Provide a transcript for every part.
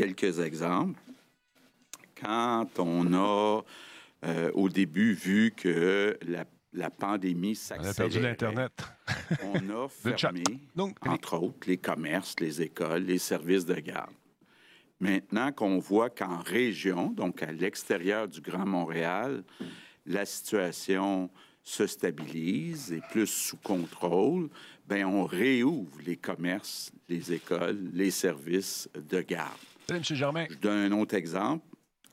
quelques exemples. Quand on a euh, au début vu que la, la pandémie On a perdu s'accélérait, l'Internet. on a fermé, Donc, entre autres, les commerces, les écoles, les services de garde. Maintenant qu'on voit qu'en région, donc à l'extérieur du Grand Montréal, la situation se stabilise et plus sous contrôle, ben on réouvre les commerces, les écoles, les services de garde. Je donne un autre exemple.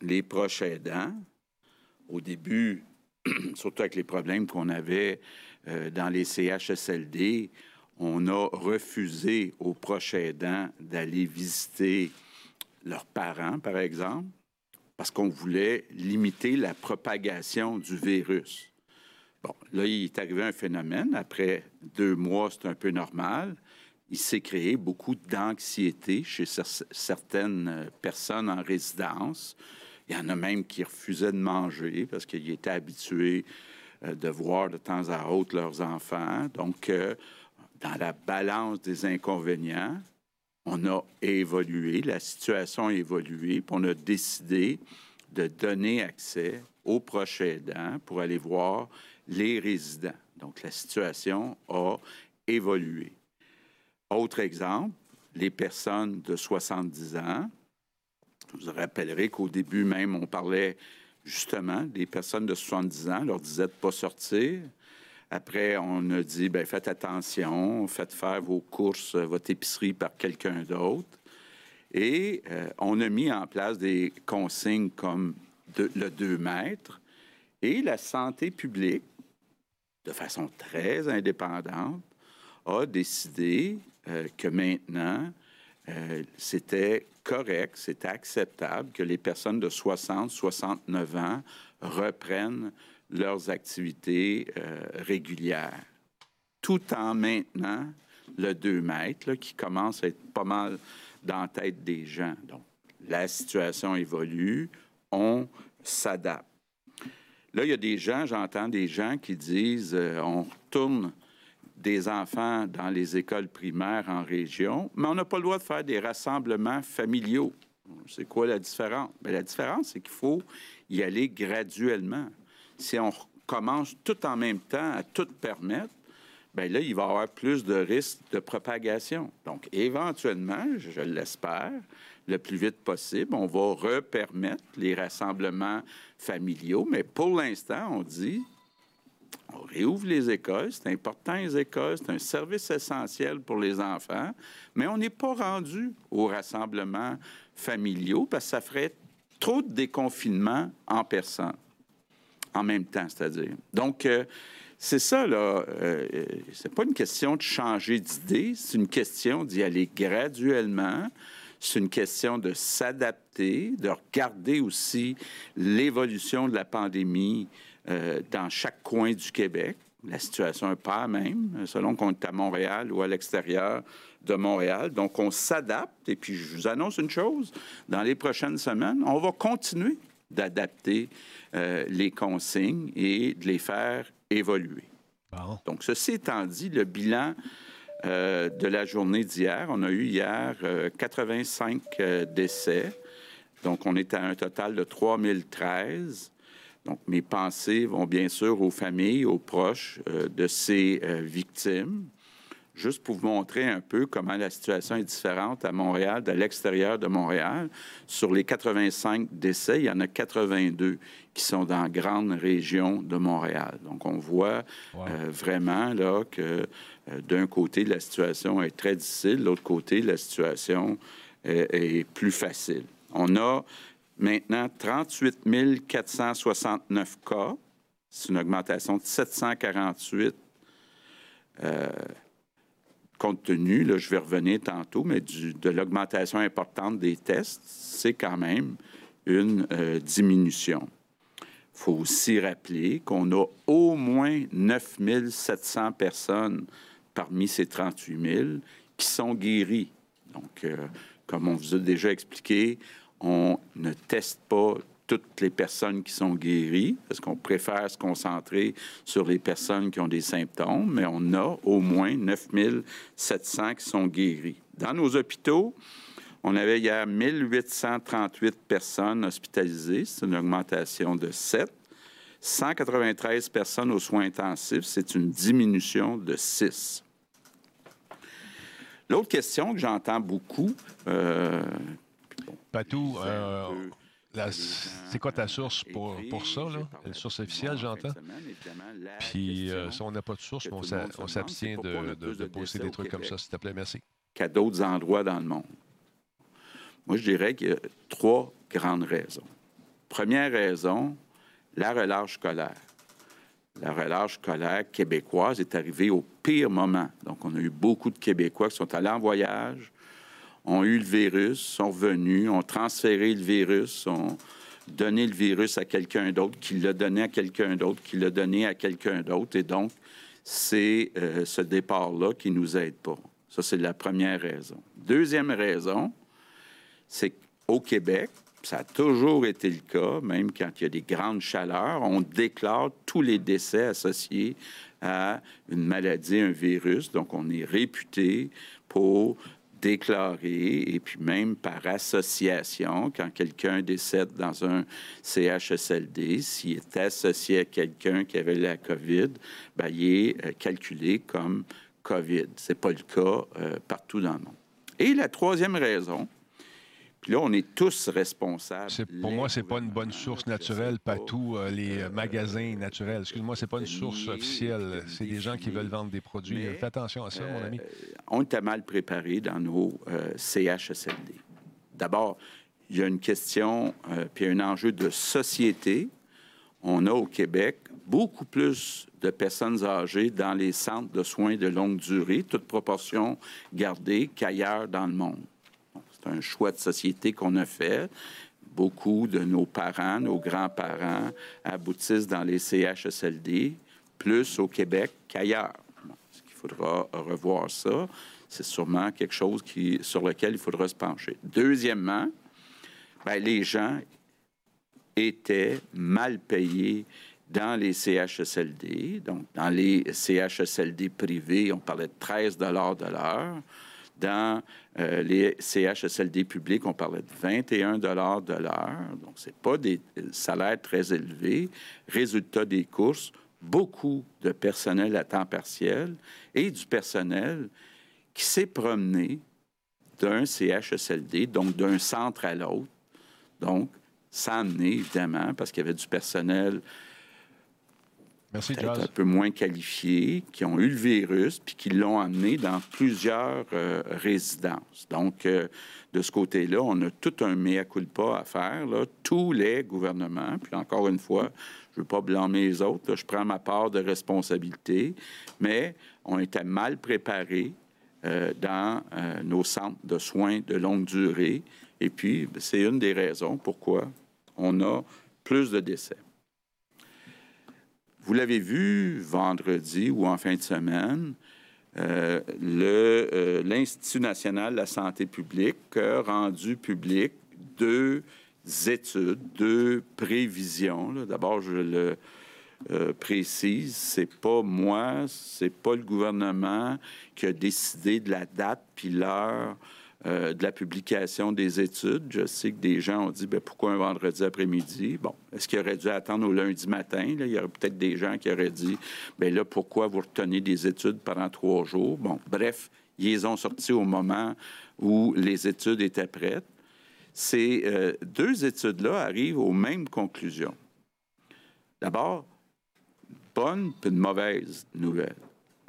Les proches aidants, au début, surtout avec les problèmes qu'on avait euh, dans les CHSLD, on a refusé aux proches aidants d'aller visiter leurs parents, par exemple, parce qu'on voulait limiter la propagation du virus. Bon, là, il est arrivé un phénomène. Après deux mois, c'est un peu normal. Il s'est créé beaucoup d'anxiété chez cer- certaines euh, personnes en résidence. Il y en a même qui refusaient de manger parce qu'ils étaient habitués euh, de voir de temps à autre leurs enfants. Donc, euh, dans la balance des inconvénients, on a évolué, la situation a évolué, puis on a décidé de donner accès aux proches aidants pour aller voir les résidents. Donc, la situation a évolué. Autre exemple, les personnes de 70 ans. Je vous rappellerai qu'au début même, on parlait justement des personnes de 70 ans, leur disait de ne pas sortir. Après, on a dit, ben, faites attention, faites faire vos courses, votre épicerie par quelqu'un d'autre. Et euh, on a mis en place des consignes comme le 2 mètres. Et la santé publique, de façon très indépendante, a décidé euh, que maintenant, euh, c'était correct, c'était acceptable que les personnes de 60, 69 ans reprennent leurs activités euh, régulières, tout en maintenant le 2 mètres, qui commence à être pas mal dans la tête des gens. Donc, la situation évolue, on s'adapte. Là, il y a des gens, j'entends des gens qui disent on retourne des enfants dans les écoles primaires en région, mais on n'a pas le droit de faire des rassemblements familiaux. C'est quoi la différence? Bien, la différence, c'est qu'il faut y aller graduellement. Si on commence tout en même temps à tout permettre, bien là, il va y avoir plus de risques de propagation. Donc, éventuellement, je l'espère, le plus vite possible, on va repermettre les rassemblements familiaux, mais pour l'instant, on dit on réouvre les écoles, c'est important les écoles, c'est un service essentiel pour les enfants, mais on n'est pas rendu aux rassemblements familiaux parce que ça ferait trop de déconfinement en personne, en même temps, c'est-à-dire. Donc, euh, c'est ça, là. Euh, c'est pas une question de changer d'idée, c'est une question d'y aller graduellement. C'est une question de s'adapter, de regarder aussi l'évolution de la pandémie euh, dans chaque coin du Québec. La situation n'est pas la même, selon qu'on est à Montréal ou à l'extérieur de Montréal. Donc, on s'adapte. Et puis, je vous annonce une chose, dans les prochaines semaines, on va continuer d'adapter euh, les consignes et de les faire évoluer. Bon. Donc, ceci étant dit, le bilan euh, de la journée d'hier, on a eu hier euh, 85 euh, décès. Donc, on est à un total de 3013. Donc, mes pensées vont bien sûr aux familles, aux proches euh, de ces euh, victimes. Juste pour vous montrer un peu comment la situation est différente à Montréal, de l'extérieur de Montréal. Sur les 85 décès, il y en a 82 qui sont dans la grande région de Montréal. Donc, on voit Wow. euh, vraiment là que d'un côté, la situation est très difficile, de l'autre côté, la situation euh, est plus facile. On a maintenant 38 469 cas. C'est une augmentation de 748 euh, compte tenu, là, je vais revenir tantôt, mais de l'augmentation importante des tests, c'est quand même une euh, diminution. Il faut aussi rappeler qu'on a au moins 9 700 personnes parmi ces 38 000 qui sont guéries. Donc, euh, comme on vous a déjà expliqué, on ne teste pas toutes les personnes qui sont guéries, parce qu'on préfère se concentrer sur les personnes qui ont des symptômes, mais on a au moins 9 700 qui sont guéris. Dans nos hôpitaux, On avait hier 1838 personnes hospitalisées, c'est une augmentation de 7. 193 personnes aux soins intensifs, c'est une diminution de 6. L'autre question que j'entends beaucoup. Euh, Patou, euh, c'est quoi ta source pour, pour ça, là? La source officielle, j'entends? Puis, euh, si on n'a pas de source, on s'abstient de, de, de poster des trucs comme ça, s'il te plaît. Merci. Qu'à d'autres endroits dans le monde. Moi, je dirais qu'il y a trois grandes raisons. Première raison, la relâche scolaire. La relâche scolaire québécoise est arrivée au pire moment. Donc, on a eu beaucoup de Québécois qui sont allés en voyage, ont eu le virus, sont revenus, ont transféré le virus, ont donné le virus à quelqu'un d'autre, qui l'a donné à quelqu'un d'autre, qui l'a donné à quelqu'un d'autre. Et donc, c'est euh, ce départ-là qui nous aide pas. Ça, c'est la première raison. Deuxième raison, c'est qu'au Québec, ça a toujours été le cas, même quand il y a des grandes chaleurs, on déclare tous les décès associés à une maladie, un virus. Donc, on est réputé pour déclarer, et puis même par association, quand quelqu'un décède dans un CHSLD, s'il est associé à quelqu'un qui avait la COVID, bien, il est euh, calculé comme COVID. Ce n'est pas le cas euh, partout dans le monde. Et la troisième raison, là, on est tous responsables. Pour moi, c'est pas une bonne source naturelle, pas tous euh, les euh, magasins naturels. Excuse-moi, c'est pas une source officielle. C'est des gens qui veulent vendre des produits. Fais attention à ça, mon ami. Euh, on était mal préparé dans nos CHSLD. D'abord, il y a une question, puis un enjeu de société. On a au Québec beaucoup plus de personnes âgées dans les centres de soins de longue durée, toute proportion gardée, qu'ailleurs dans le monde un choix de société qu'on a fait. Beaucoup de nos parents, nos grands-parents aboutissent dans les CHSLD, plus au Québec qu'ailleurs. il faudra revoir ça? C'est sûrement quelque chose qui, sur lequel il faudra se pencher. Deuxièmement, ben, les gens étaient mal payés dans les CHSLD. Donc, dans les CHSLD privés, on parlait de 13 de l'heure. Dans euh, les CHSLD publics, on parlait de 21 de l'heure. Donc, ce pas des salaires très élevés. Résultat des courses, beaucoup de personnel à temps partiel et du personnel qui s'est promené d'un CHSLD, donc d'un centre à l'autre. Donc, sans amener, évidemment, parce qu'il y avait du personnel Merci, un peu moins qualifiés, qui ont eu le virus, puis qui l'ont amené dans plusieurs euh, résidences. Donc, euh, de ce côté-là, on a tout un mea culpa à faire, là, tous les gouvernements. Puis encore une fois, je ne veux pas blâmer les autres, je prends ma part de responsabilité, mais on était mal préparés euh, dans nos centres de soins de longue durée. Et puis, ben, c'est une des raisons pourquoi on a plus de décès. Vous l'avez vu vendredi ou en fin de semaine, euh, euh, l'Institut national de la santé publique a rendu public deux études, deux prévisions. D'abord, je le euh, précise, c'est pas moi, c'est pas le gouvernement qui a décidé de la date puis l'heure euh, de la publication des études. Je sais que des gens ont dit ben, pourquoi un vendredi après-midi? Bon, est-ce qu'il aurait dû attendre au lundi matin Il y aurait peut-être des gens qui auraient dit ben là, pourquoi vous retenez des études pendant trois jours? Bon, bref, ils ont sortis au moment où les études étaient prêtes. Ces euh, deux études-là arrivent aux mêmes conclusions. D'abord, bonne puis une mauvaise nouvelle.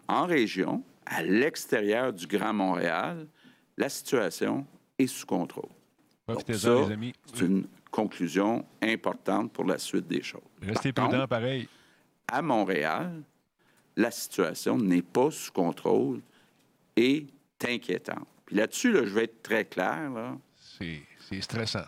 En région, à l'extérieur du Grand Montréal, la situation est sous contrôle. c'est une conclusion importante pour la suite des choses. Restez prudent, pareil. À Montréal, la situation n'est pas sous contrôle et inquiétante. Puis là-dessus, je vais être très clair. C'est stressant.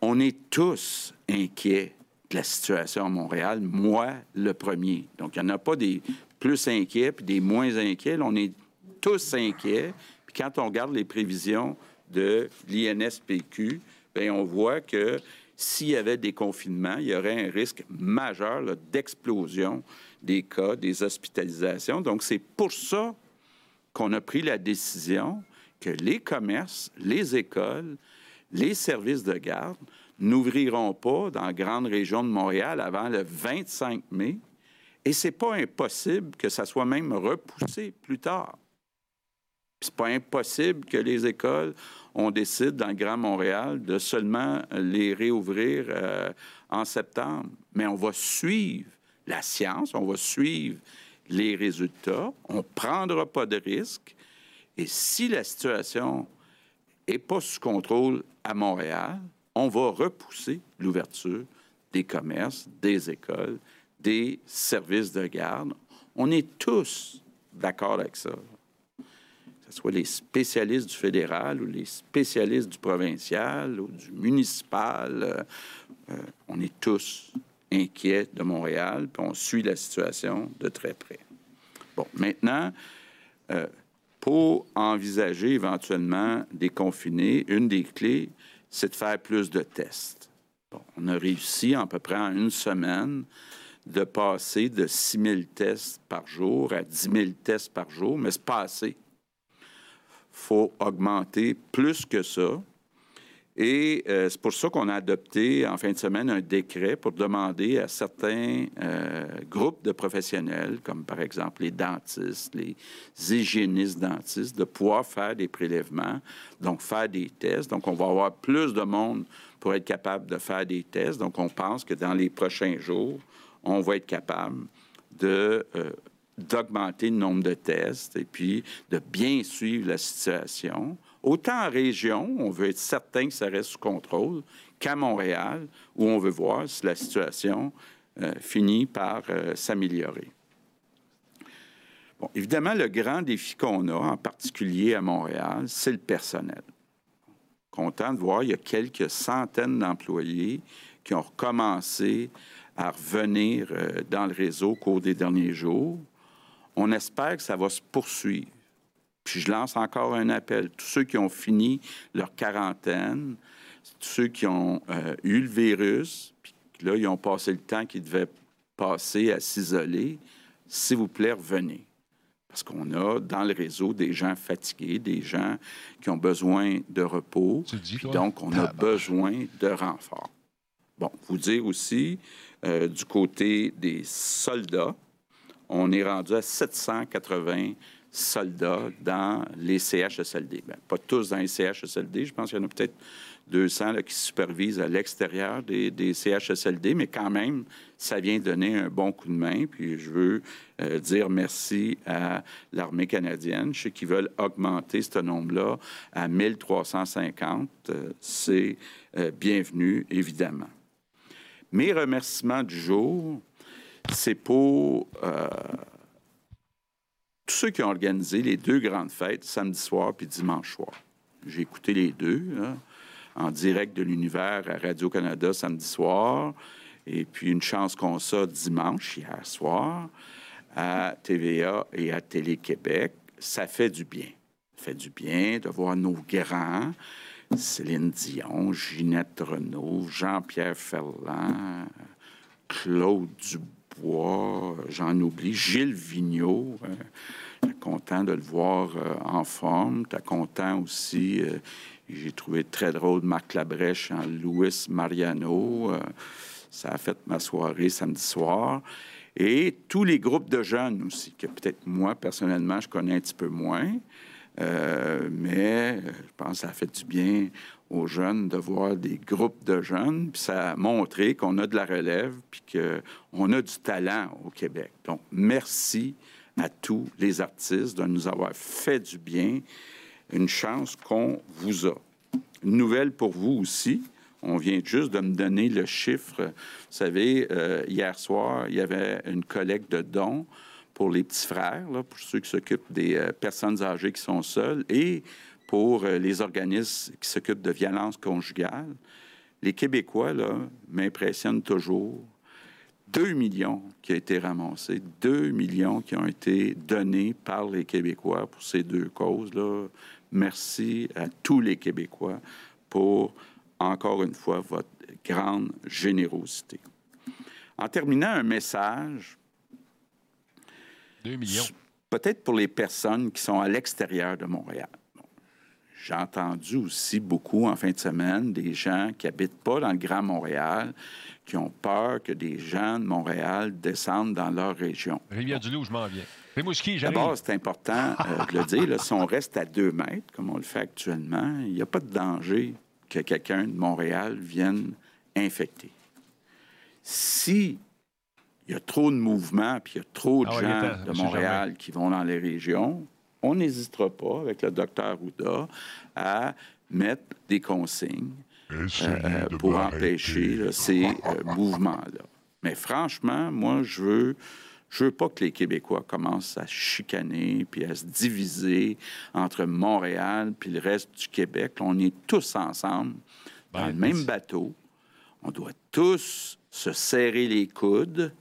On est tous inquiets de la situation à Montréal, moi le premier. Donc, il n'y en a pas des plus inquiets puis des moins inquiets. on est tous inquiets quand on regarde les prévisions de l'INSPQ, bien, on voit que s'il y avait des confinements, il y aurait un risque majeur d'explosion des cas, des hospitalisations. Donc, c'est pour ça qu'on a pris la décision que les commerces, les écoles, les services de garde n'ouvriront pas dans la grande région de Montréal avant le 25 mai. Et c'est pas impossible que ça soit même repoussé plus tard. C'est pas impossible que les écoles, on décide dans le Grand Montréal de seulement les réouvrir euh, en septembre. Mais on va suivre la science, on va suivre les résultats, on ne prendra pas de risques. Et si la situation n'est pas sous contrôle à Montréal, on va repousser l'ouverture des commerces, des écoles, des services de garde. On est tous d'accord avec ça. Que ce soit les spécialistes du fédéral ou les spécialistes du provincial ou du municipal, euh, euh, on est tous inquiets de Montréal, puis on suit la situation de très près. Bon, maintenant, euh, pour envisager éventuellement des confinés, une des clés, c'est de faire plus de tests. on a réussi à peu près en une semaine de passer de 6 000 tests par jour à 10 000 tests par jour, mais c'est pas assez. Faut augmenter plus que ça. Et euh, c'est pour ça qu'on a adopté en fin de semaine un décret pour demander à certains euh, groupes de professionnels, comme par exemple les dentistes, les hygiénistes dentistes, de pouvoir faire des prélèvements, donc faire des tests. Donc, on va avoir plus de monde pour être capable de faire des tests. Donc, on pense que dans les prochains jours, on va être capable de... Euh, d'augmenter le nombre de tests et puis de bien suivre la situation Autant en région, on veut être certain que ça reste sous contrôle, qu'à Montréal, où on veut voir si la situation euh, finit par euh, s'améliorer. Bon, évidemment, le grand défi qu'on a, en particulier à Montréal, c'est le personnel. Content de voir, il y a quelques centaines d'employés qui ont recommencé à revenir euh, dans le réseau au cours des derniers jours. On espère que ça va se poursuivre. Puis je lance encore un appel. Tous ceux qui ont fini leur quarantaine, tous ceux qui ont euh, eu le virus, puis là, ils ont passé le temps qu'ils devaient passer à s'isoler, s'il vous plaît, revenez. Parce qu'on a dans le réseau des gens fatigués, des gens qui ont besoin de repos. donc, on a besoin de renfort. Bon, vous dire aussi, euh, du côté des soldats, on est rendu à 780 soldats dans les CHSLD. Bien, pas tous dans les CHSLD. Je pense qu'il y en a peut-être 200 là, qui supervisent à l'extérieur des, CHSLD, mais quand même, ça vient donner un bon coup de main. Puis je veux euh, dire merci à l'armée canadienne. Je sais qu'ils veulent augmenter ce nombre-là à 1350. Euh, c'est euh, bienvenu, évidemment. Mes remerciements du jour, c'est pour tous ceux qui ont organisé les deux grandes fêtes, samedi soir puis dimanche soir. J'ai écouté les deux, hein, en direct de l'univers à Radio-Canada samedi soir, et puis une chance qu'on ça dimanche, hier soir, à TVA et à Télé-Québec. Ça fait du bien. Ça fait du bien de voir nos grands, Céline Dion, Ginette Renault, Jean-Pierre Ferland, Claude Dubois, j'en oublie, Gilles Vigneault. Euh, content de le voir euh, en forme. T'es content aussi, euh, j'ai trouvé très drôle Marc Labrèche en Louis Mariano. ça a fait ma soirée samedi soir. Et tous les groupes de jeunes aussi, que peut-être moi, personnellement, je connais un petit peu moins. mais je pense que ça a fait du bien aux jeunes de voir des groupes de jeunes, puis ça a montré qu'on a de la relève, puis qu'on a du talent au Québec. Donc, merci à tous les artistes de nous avoir fait du bien. Une chance qu'on vous a. Une nouvelle pour vous aussi. On vient juste de me donner le chiffre. Vous savez, euh, hier soir, il y avait une collecte de dons pour les petits frères, là, pour ceux qui s'occupent des euh, personnes âgées qui sont seules. Et pour euh, les organismes qui s'occupent de violence conjugale. Les Québécois, là, m'impressionnent toujours. 2 millions qui ont été ramassés, 2 millions qui ont été donnés par les Québécois pour ces deux causes-là. Merci à tous les Québécois pour, encore une fois, votre grande générosité. En terminant, un message. 2 millions. Peut-être pour les personnes qui sont à l'extérieur de Montréal j'ai entendu aussi beaucoup en fin de semaine des gens qui habitent pas dans le Grand Montréal, qui ont peur que des gens de Montréal descendent dans leur région. Rivière-du-Loup, je m'en viens. D'abord, c'est important euh, de le dire. si on reste à deux mètres, comme on le fait actuellement, il n'y a pas de danger que quelqu'un de Montréal vienne infecter. Si il y a trop de mouvements, puis il y a trop de ah gens de Montréal qui vont dans les régions, on n'hésitera pas, avec le docteur Ouda, à mettre des consignes euh, pour empêcher ces euh, mouvements-là. Mais franchement, moi, je veux je veux pas que les Québécois commencent à chicaner puis à se diviser entre Montréal puis le reste du Québec. On est tous ensemble dans ben, le même bateau. On doit tous se serrer les coudes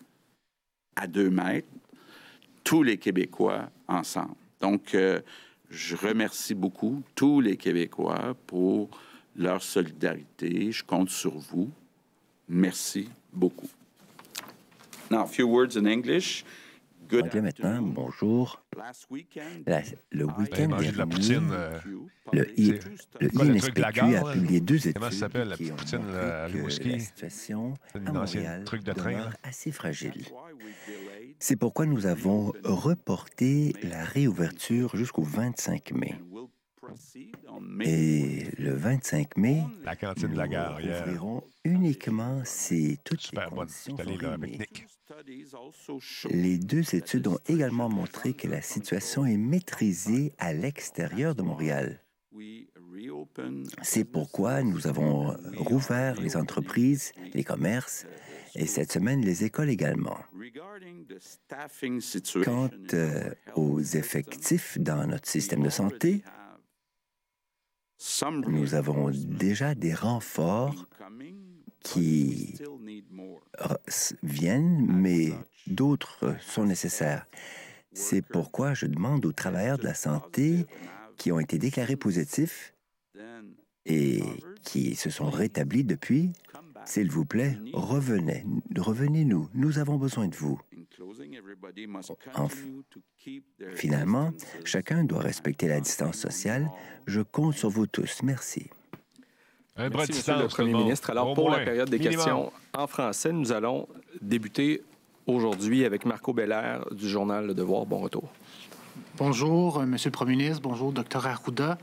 à deux mètres, tous les Québécois ensemble. Donc, euh, je remercie beaucoup tous les Québécois pour leur solidarité. Je compte sur vous. Merci beaucoup. Now, a few words in English. Anglais maintenant, bonjour. La, le week-end dernier, euh, le, I, le INSPQ a publié deux études qui ont montré que la situation à Montréal truc de train, demeure assez fragile. C'est pourquoi nous avons reporté la réouverture jusqu'au 25 mai. Et le 25 mai, la cantine de la gare, nous ouvrirons uniquement si toutes Super les conditions sont Les deux études ont également montré que la situation est maîtrisée à l'extérieur de Montréal. C'est pourquoi nous avons rouvert les entreprises, les commerces et cette semaine les écoles également. Quant euh, aux effectifs dans notre système de santé, nous avons déjà des renforts qui viennent, mais d'autres sont nécessaires. C'est pourquoi je demande aux travailleurs de la santé qui ont été déclarés positifs et qui se sont rétablis depuis, s'il vous plaît, revenez, revenez-nous, nous avons besoin de vous. Finalement, chacun doit respecter la distance sociale. Je compte sur vous tous. Merci. Un Merci, Monsieur le Premier ministre. Alors, pour la période des questions en français, nous allons débuter aujourd'hui avec Marco Belair du journal Le Devoir. Bon retour. Bonjour, euh, Monsieur le Premier ministre. Bonjour, Dr. Arruda.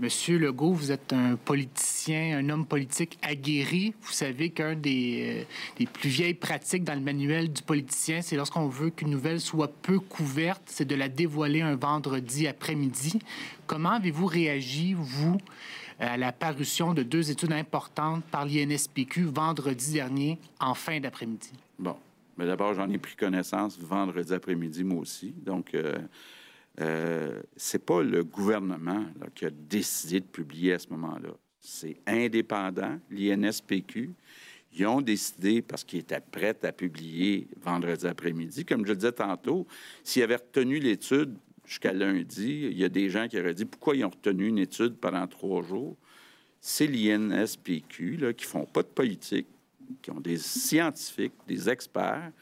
Monsieur Legault, vous êtes un politicien, un homme politique aguerri. Vous savez qu'un des, euh, des, plus vieilles pratiques dans le manuel du politicien, c'est lorsqu'on veut qu'une nouvelle soit peu couverte, c'est de la dévoiler un vendredi après-midi. Comment avez-vous réagi, vous, à la parution de deux études importantes par l'INSPQ vendredi dernier en fin d'après-midi? Bon. Mais d'abord, j'en ai pris connaissance vendredi après-midi, moi aussi. Donc, euh, euh, c'est pas le gouvernement qui a décidé de publier à ce moment-là. C'est indépendant, l'INSPQ. Ils ont décidé, parce qu'ils étaient prêts à publier vendredi après-midi, comme je le disais tantôt, s'ils avaient retenu l'étude jusqu'à lundi, il y a des gens qui auraient dit pourquoi ils ont retenu une étude pendant trois jours? C'est l'INSPQ qui font pas de politique, qui ont des scientifiques, des experts,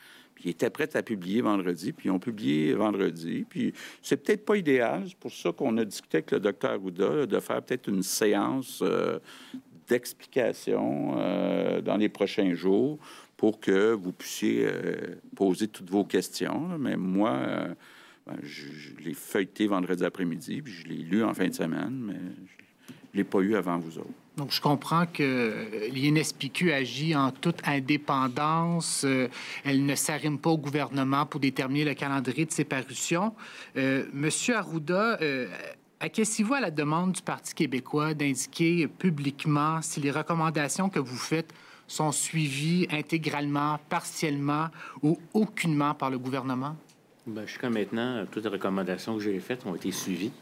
puis ils étaient prêts à publier vendredi, puis ils ont publié vendredi. Puis c'est peut-être pas idéal, c'est pour ça qu'on a discuté avec le docteur Ouda de faire peut-être une séance euh, d'explication euh, dans les prochains jours pour que vous puissiez euh, poser toutes vos questions. Mais moi, ben, je, l'ai feuilleté vendredi après-midi, puis je l'ai lu en fin de semaine, mais je ne l'ai pas eu avant vous autres. Donc, je comprends que l'INSPQ agit en toute indépendance. Euh, elle ne s'arrime pas au gouvernement pour déterminer le calendrier de ses parutions. Euh, Monsieur Arruda, euh, acquiescez-vous à la demande du Parti québécois d'indiquer publiquement si les recommandations que vous faites sont suivies intégralement, partiellement ou aucunement par le gouvernement? Bien, jusqu'à maintenant, toutes les recommandations que j'ai faites ont été suivies.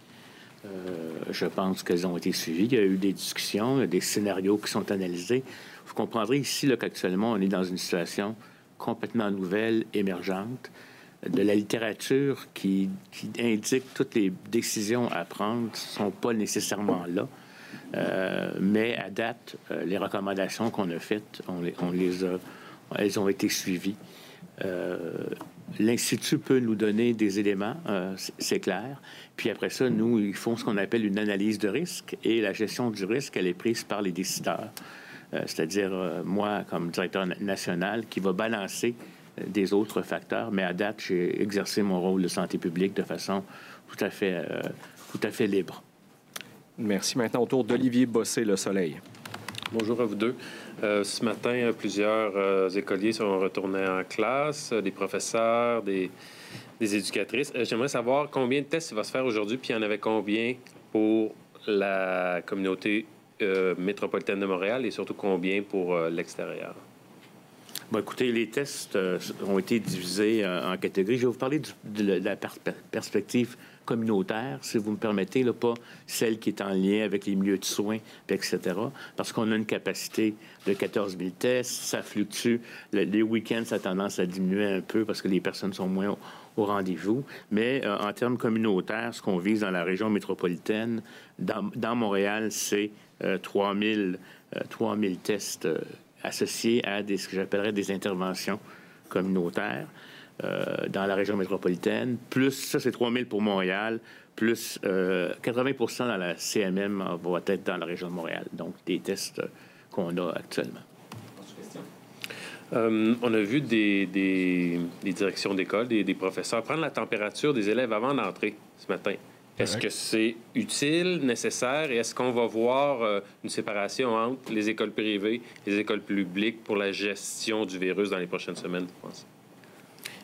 Euh, je pense qu'elles ont été suivies. Il y a eu des discussions, des scénarios qui sont analysés. Vous comprendrez ici qu'actuellement, on est dans une situation complètement nouvelle, émergente. De la littérature qui, indique toutes les décisions à prendre ne sont pas nécessairement là. Euh, mais à date, euh, les recommandations qu'on a faites, elles ont été suivies. l'Institut peut nous donner des éléments, c'est clair. Puis après ça, nous, ils font ce qu'on appelle une analyse de risque et la gestion du risque, elle est prise par les décideurs. C'est-à-dire, moi, comme directeur national, qui va balancer des autres facteurs, mais à date, j'ai exercé mon rôle de santé publique de façon tout à fait, tout à fait libre. Merci. Maintenant, autour d'Olivier Bossé, Le Soleil. Bonjour à vous deux. Euh, ce matin, plusieurs euh, écoliers sont retournés en classe, euh, des professeurs, des, éducatrices. J'aimerais savoir combien de tests il va se faire aujourd'hui, puis il y en avait combien pour la communauté métropolitaine de Montréal et surtout combien pour l'extérieur? Bon, écoutez, les tests ont été divisés en catégories. Je vais vous parler de la perspective communautaire, si vous me permettez, là, pas celle qui est en lien avec les milieux de soins, etc. Parce qu'on a une capacité de 14 000 tests, ça fluctue. les week-ends, ça a tendance à diminuer un peu parce que les personnes sont moins au, rendez-vous. Mais euh, en termes communautaires, ce qu'on vise dans la région métropolitaine, dans, Montréal, c'est 3 000, 3 000 tests euh, associés à ce que j'appellerais des interventions communautaires. Euh, dans la région métropolitaine, plus, ça c'est 3 000 pour Montréal, plus 80% euh, dans la CMM va être dans la région de Montréal. Donc, des tests qu'on a actuellement. Euh, on a vu des, des, directions d'école, des, des, professeurs prendre la température des élèves avant d'entrer ce matin. Est-ce que c'est utile, nécessaire, et est-ce qu'on va voir une séparation entre les écoles privées et les écoles publiques pour la gestion du virus dans les prochaines semaines, je pense?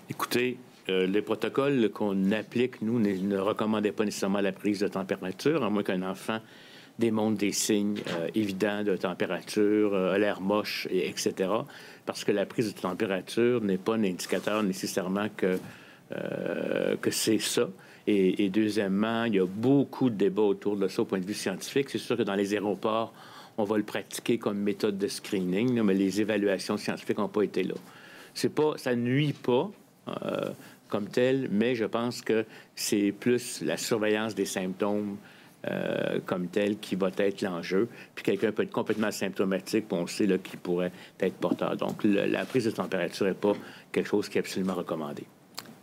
Écoutez, euh, les protocoles qu'on applique, nous, ne, recommandaient pas nécessairement la prise de température, à moins qu'un enfant démontre des signes euh, évidents de température, euh, l'air moche, et, etc. Parce que la prise de température n'est pas un indicateur nécessairement que, que c'est ça. Et, deuxièmement, il y a beaucoup de débats autour de ça au point de vue scientifique. C'est sûr que dans les aéroports, on va le pratiquer comme méthode de screening, mais les évaluations scientifiques n'ont pas été là. C'est pas, ça nuit pas euh, comme tel, mais je pense que c'est plus la surveillance des symptômes euh, comme tel qui va être l'enjeu. Puis quelqu'un peut être complètement symptomatique, puis on sait qu'il pourrait être porteur. Donc, la prise de température n'est pas quelque chose qui est absolument recommandé.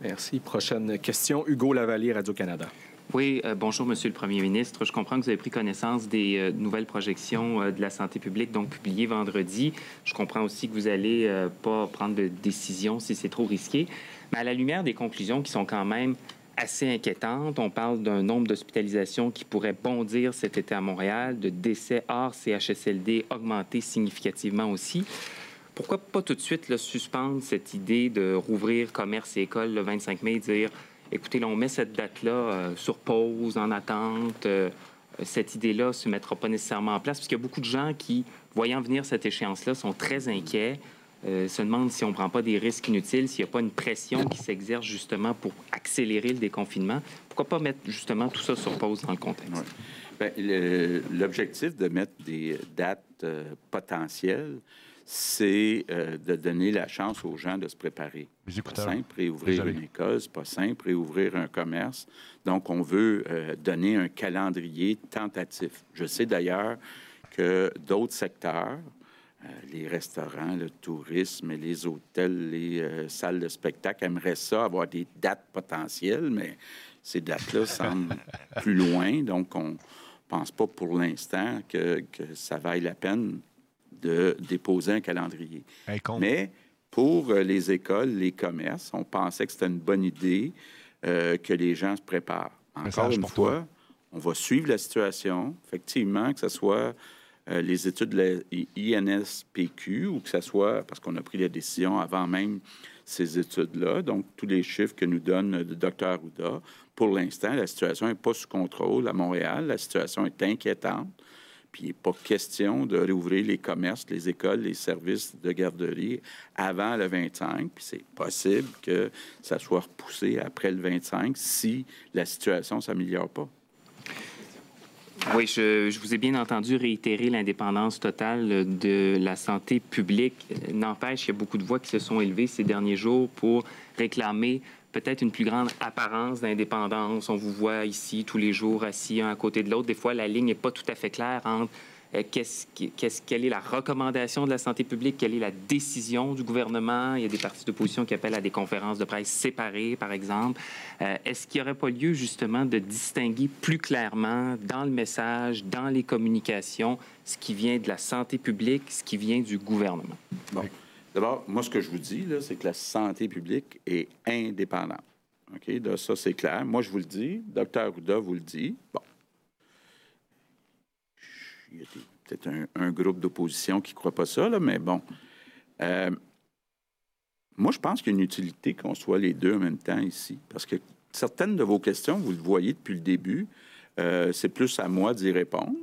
Merci. Prochaine question. Hugo Lavalier, Radio-Canada. Oui, euh, bonjour, Monsieur le Premier ministre. Je comprends que vous avez pris connaissance des nouvelles projections de la santé publique, donc publiées vendredi. Je comprends aussi que vous n'allez pas prendre de décision si c'est trop risqué. Mais à la lumière des conclusions qui sont quand même assez inquiétantes, on parle d'un nombre d'hospitalisations qui pourrait bondir cet été à Montréal, de décès hors CHSLD augmenter significativement aussi. Pourquoi pas tout de suite le suspendre cette idée de rouvrir commerce et école le 25 mai, dire écoutez, là, on met cette date-là euh, sur pause, en attente. Euh, cette idée-là ne se mettra pas nécessairement en place, parce qu'il y a beaucoup de gens qui, voyant venir cette échéance-là, sont très inquiets. Euh, se demande si on ne prend pas des risques inutiles, s'il n'y a pas une pression qui s'exerce justement pour accélérer le déconfinement. Pourquoi pas mettre justement tout ça sur pause dans le contexte? Ben, l'objectif de mettre des dates euh, potentielles, c'est euh, de donner la chance aux gens de se préparer. C'est pas simple, réouvrir une école, c'est pas simple, réouvrir un commerce. Donc, on veut donner un calendrier tentatif. Je sais d'ailleurs que d'autres secteurs, euh, les restaurants, le tourisme, les hôtels, les euh, salles de spectacle aimeraient ça, avoir des dates potentielles, mais ces dates-là semblent plus loin. Donc, on ne pense pas pour l'instant que, ça vaille la peine de déposer un calendrier. mais pour euh, les écoles, les commerces, on pensait que c'était une bonne idée que les gens se préparent. Encore une fois, on va suivre la situation, effectivement, que ce soit euh, les études de l'INSPQ ou que ce soit, parce qu'on a pris la décision avant même ces études-là, donc tous les chiffres que nous donne le docteur Arruda, pour l'instant, la situation n'est pas sous contrôle à Montréal. La situation est inquiétante. Puis il n'est pas question de réouvrir les commerces, les écoles, les services de garderie avant le 25. Puis c'est possible que ça soit repoussé après le 25 si la situation ne s'améliore pas. Oui, je, vous ai bien entendu réitérer l'indépendance totale de la santé publique. N'empêche, il y a beaucoup de voix qui se sont élevées ces derniers jours pour réclamer peut-être une plus grande apparence d'indépendance. On vous voit ici tous les jours assis un à côté de l'autre. Des fois, la ligne n'est pas tout à fait claire entre qu'est-ce, quelle est la recommandation de la santé publique? Quelle est la décision du gouvernement? Il y a des partis d'opposition qui appellent à des conférences de presse séparées, par exemple. est-ce qu'il n'y aurait pas lieu, justement, de distinguer plus clairement dans le message, dans les communications, ce qui vient de la santé publique, ce qui vient du gouvernement? D'abord, moi, ce que je vous dis, c'est que la santé publique est indépendante. OK? Ça, c'est clair. Moi, je vous le dis. Docteur Arruda vous le dit. Bon. Il y a peut-être un, groupe d'opposition qui ne croit pas ça, là, mais bon. Euh, moi, je pense qu'il y a une utilité qu'on soit les deux en même temps ici. Parce que certaines de vos questions, vous le voyez depuis le début, euh, c'est plus à moi d'y répondre.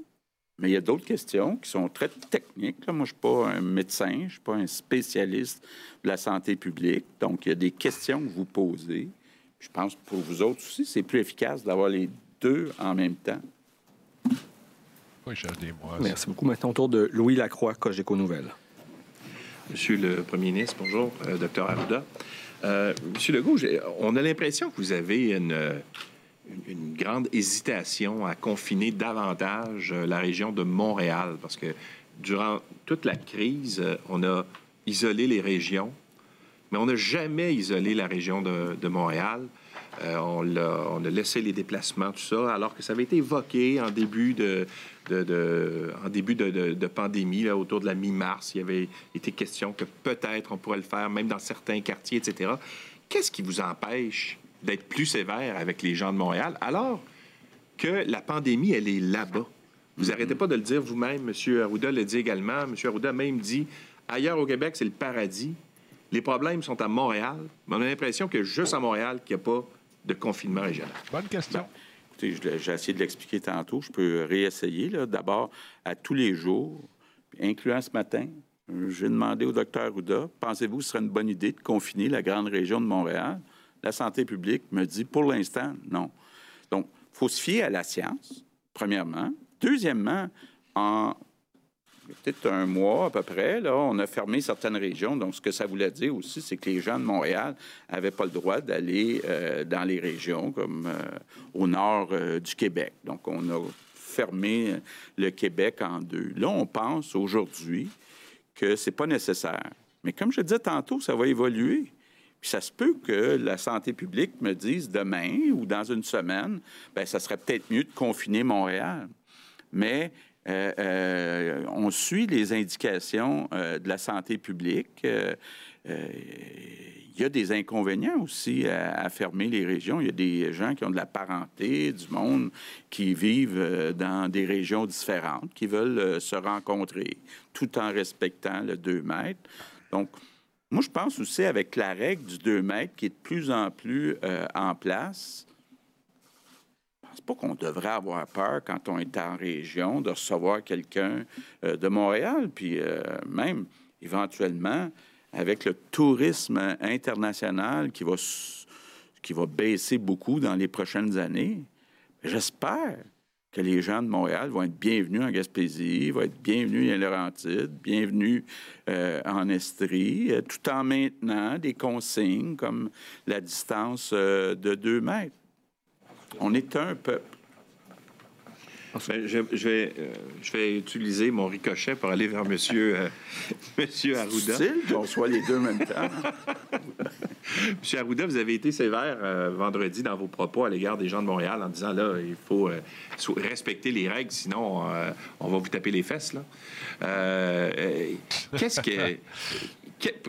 Mais il y a d'autres questions qui sont très techniques. Moi, je ne suis pas un médecin, je ne suis pas un spécialiste de la santé publique. Donc, il y a des questions que vous posez. Je pense que pour vous autres aussi, c'est plus efficace d'avoir les deux en même temps. Oui, Merci beaucoup. Maintenant, autour de Louis Lacroix, Cogeco Nouvelles. Monsieur le Premier ministre, bonjour, euh, docteur Arruda. Euh, Monsieur Legault, on a l'impression que vous avez une, une, grande hésitation à confiner davantage euh, la région de Montréal, parce que durant toute la crise, euh, on a isolé les régions, mais on n'a jamais isolé la région de, Montréal. Euh, on, a, laissé les déplacements, tout ça, alors que ça avait été évoqué en début de, de, pandémie, là, autour de la mi-mars. Il y avait été question que peut-être on pourrait le faire, même dans certains quartiers, etc. Qu'est-ce qui vous empêche d'être plus sévère avec les gens de Montréal, alors que la pandémie, elle est là-bas. Vous n'arrêtez pas de le dire vous-même. M. Arruda le dit également. M. Arruda même dit ailleurs au Québec, c'est le paradis. Les problèmes sont à Montréal. Mais on a l'impression que juste à Montréal, qu'il n'y a pas de confinement régional. Bonne question. écoutez, j'ai essayé de l'expliquer tantôt. Je peux réessayer. D'abord, à tous les jours, incluant ce matin, j'ai demandé au docteur Arruda pensez-vous que ce serait une bonne idée de confiner la grande région de Montréal? La santé publique me dit pour l'instant non. Donc, il faut se fier à la science, premièrement. Deuxièmement, en peut-être un mois à peu près, on a fermé certaines régions. Donc, ce que ça voulait dire aussi, c'est que les gens de Montréal n'avaient pas le droit d'aller euh, dans les régions comme euh, au nord euh, du Québec. Donc, on a fermé le Québec en deux. Là, on pense aujourd'hui que c'est pas nécessaire. Mais comme je disais tantôt, ça va évoluer. Puis ça se peut que la santé publique me dise demain ou dans une semaine, bien, ça serait peut-être mieux de confiner Montréal. Mais euh, euh, on suit les indications euh, de la santé publique. il y a des inconvénients aussi à, fermer les régions. Il y a des gens qui ont de la parenté, du monde qui vivent dans des régions différentes, qui veulent se rencontrer tout en respectant le 2 mètres. Donc, moi, je pense aussi avec la règle du 2 mètres qui est de plus en plus euh, en place, je pense pas qu'on devrait avoir peur quand on est en région de recevoir quelqu'un euh, de Montréal, puis euh, même éventuellement avec le tourisme international qui va, qui va baisser beaucoup dans les prochaines années. J'espère que les gens de Montréal vont être bienvenus en Gaspésie, vont être bienvenus en Laurentides, bienvenus euh, en Estrie, euh, tout en maintenant des consignes comme la distance euh, de deux mètres. On est un peuple. Enfin, je, vais, euh, je vais utiliser mon ricochet pour aller vers Monsieur, euh, Monsieur Arruda. C'est qu'on soit les deux en même temps. Monsieur Arruda, vous avez été sévère euh, vendredi dans vos propos à l'égard des gens de Montréal en disant là, il faut respecter les règles, sinon on va vous taper les fesses. Là. Qu'est-ce que.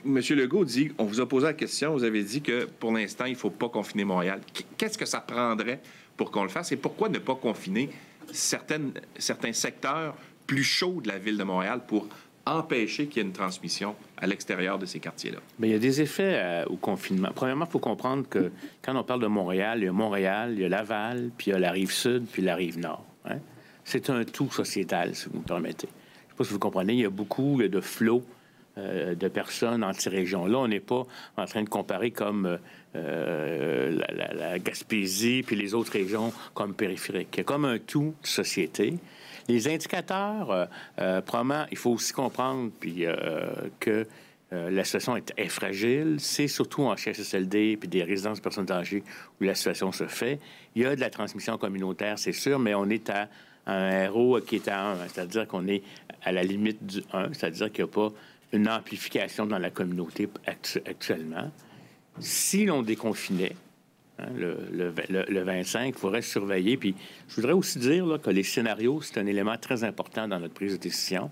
Monsieur Legault dit, on vous a posé la question, vous avez dit que pour l'instant, il ne faut pas confiner Montréal. Qu'est-ce que ça prendrait pour qu'on le fasse et pourquoi ne pas confiner certaines, certains secteurs plus chauds de la ville de Montréal pour empêcher qu'il y ait une transmission à l'extérieur de ces quartiers-là? Bien, il y a des effets euh, au confinement. Premièrement, il faut comprendre que quand on parle de Montréal, il y a Montréal, il y a Laval, puis il y a la rive sud, puis la rive nord. Hein. C'est un tout sociétal, si vous me permettez. Je ne sais pas si vous comprenez, il y a beaucoup de flots de personnes entre ces régions. Là, on n'est pas en train de comparer comme euh, la, Gaspésie puis les autres régions comme périphériques. Il y a comme un tout de société. Les indicateurs, euh, euh probablement, il faut aussi comprendre puis, que la situation est, fragile. C'est surtout en CHSLD puis des résidences de personnes âgées où la situation se fait. Il y a de la transmission communautaire, c'est sûr, mais on est à un RO qui est à 1, c'est-à-dire qu'on est à la limite du 1, c'est-à-dire qu'il n'y a pas une amplification dans la communauté actuellement. Si l'on déconfinait, hein, le, 25, il faudrait surveiller. Puis je voudrais aussi dire que les scénarios, c'est un élément très important dans notre prise de décision.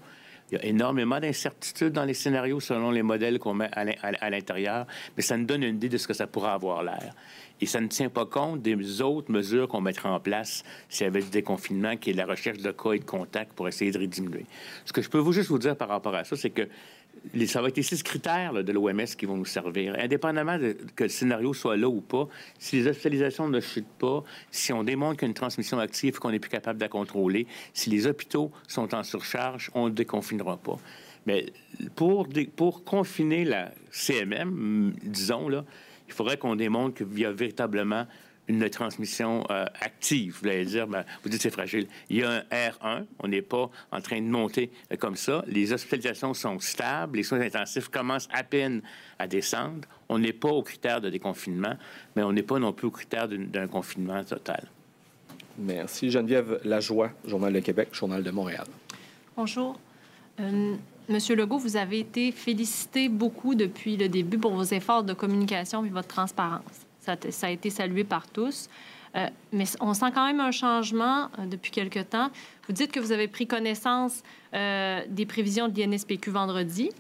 Il y a énormément d'incertitudes dans les scénarios selon les modèles qu'on met à l'intérieur, mais ça nous donne une idée de ce que ça pourrait avoir l'air. Et ça ne tient pas compte des autres mesures qu'on mettrait en place s'il y avait du déconfinement, qui est la recherche de cas et de contacts pour essayer de diminuer. Ce que je peux vous juste vous dire par rapport à ça, c'est que ça va être les six critères de l'OMS qui vont nous servir. Indépendamment que le scénario soit là ou pas, si les hospitalisations ne chutent pas, si on démontre qu'il y a une transmission active qu'on n'est plus capable de la contrôler, si les hôpitaux sont en surcharge, on ne déconfinera pas. Mais pour, pour confiner la CMM, disons, là, il faudrait qu'on démontre qu'il y a véritablement une transmission euh, active. Vous allez dire, ben, vous dites c'est fragile. Il y a un R1, on n'est pas en train de monter euh, comme ça. Les hospitalisations sont stables, les soins intensifs commencent à peine à descendre. On n'est pas au critère de déconfinement, mais on n'est pas non plus au critère d'un confinement total. Merci. Geneviève Lajoie, Journal de Québec, Journal de Montréal. Bonjour. Euh, Monsieur Legault, vous avez été félicité beaucoup depuis le début pour vos efforts de communication et votre transparence. Ça, a été salué par tous. Euh, mais on sent quand même un changement euh, depuis quelque temps. Vous dites que vous avez pris connaissance euh, des prévisions de l'INSPQ vendredi.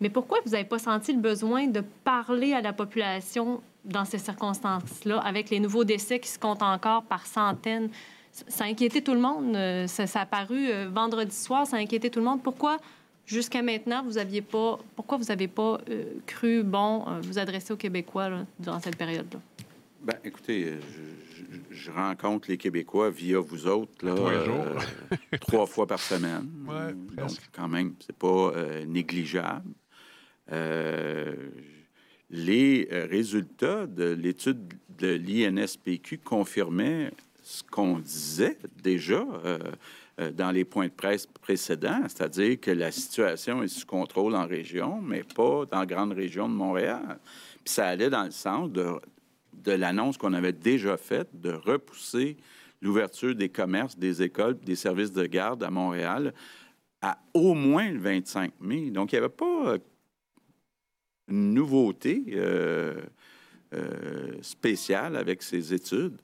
Mais pourquoi vous n'avez pas senti le besoin de parler à la population dans ces circonstances-là, avec les nouveaux décès qui se comptent encore par centaines? Ça a inquiété tout le monde. Ça, ça a paru vendredi soir, ça a inquiété tout le monde. Pourquoi Jusqu'à maintenant, vous aviez pas. Pourquoi vous n'avez pas euh, cru bon euh, vous adresser aux Québécois durant cette période-là? Bien, écoutez, euh, je, rencontre les Québécois via vous autres là, trois jours. trois fois par semaine. Donc, quand même, c'est pas négligeable. les résultats de l'étude de l'INSPQ confirmaient ce qu'on disait déjà euh, dans les points de presse précédents, c'est-à-dire que la situation est sous contrôle en région, mais pas dans la grande région de Montréal. Puis ça allait dans le sens de, l'annonce qu'on avait déjà faite de repousser l'ouverture des commerces, des écoles, des services de garde à Montréal à au moins le 25 mai. Donc, il n'y avait pas une nouveauté euh, euh, spéciale avec ces études.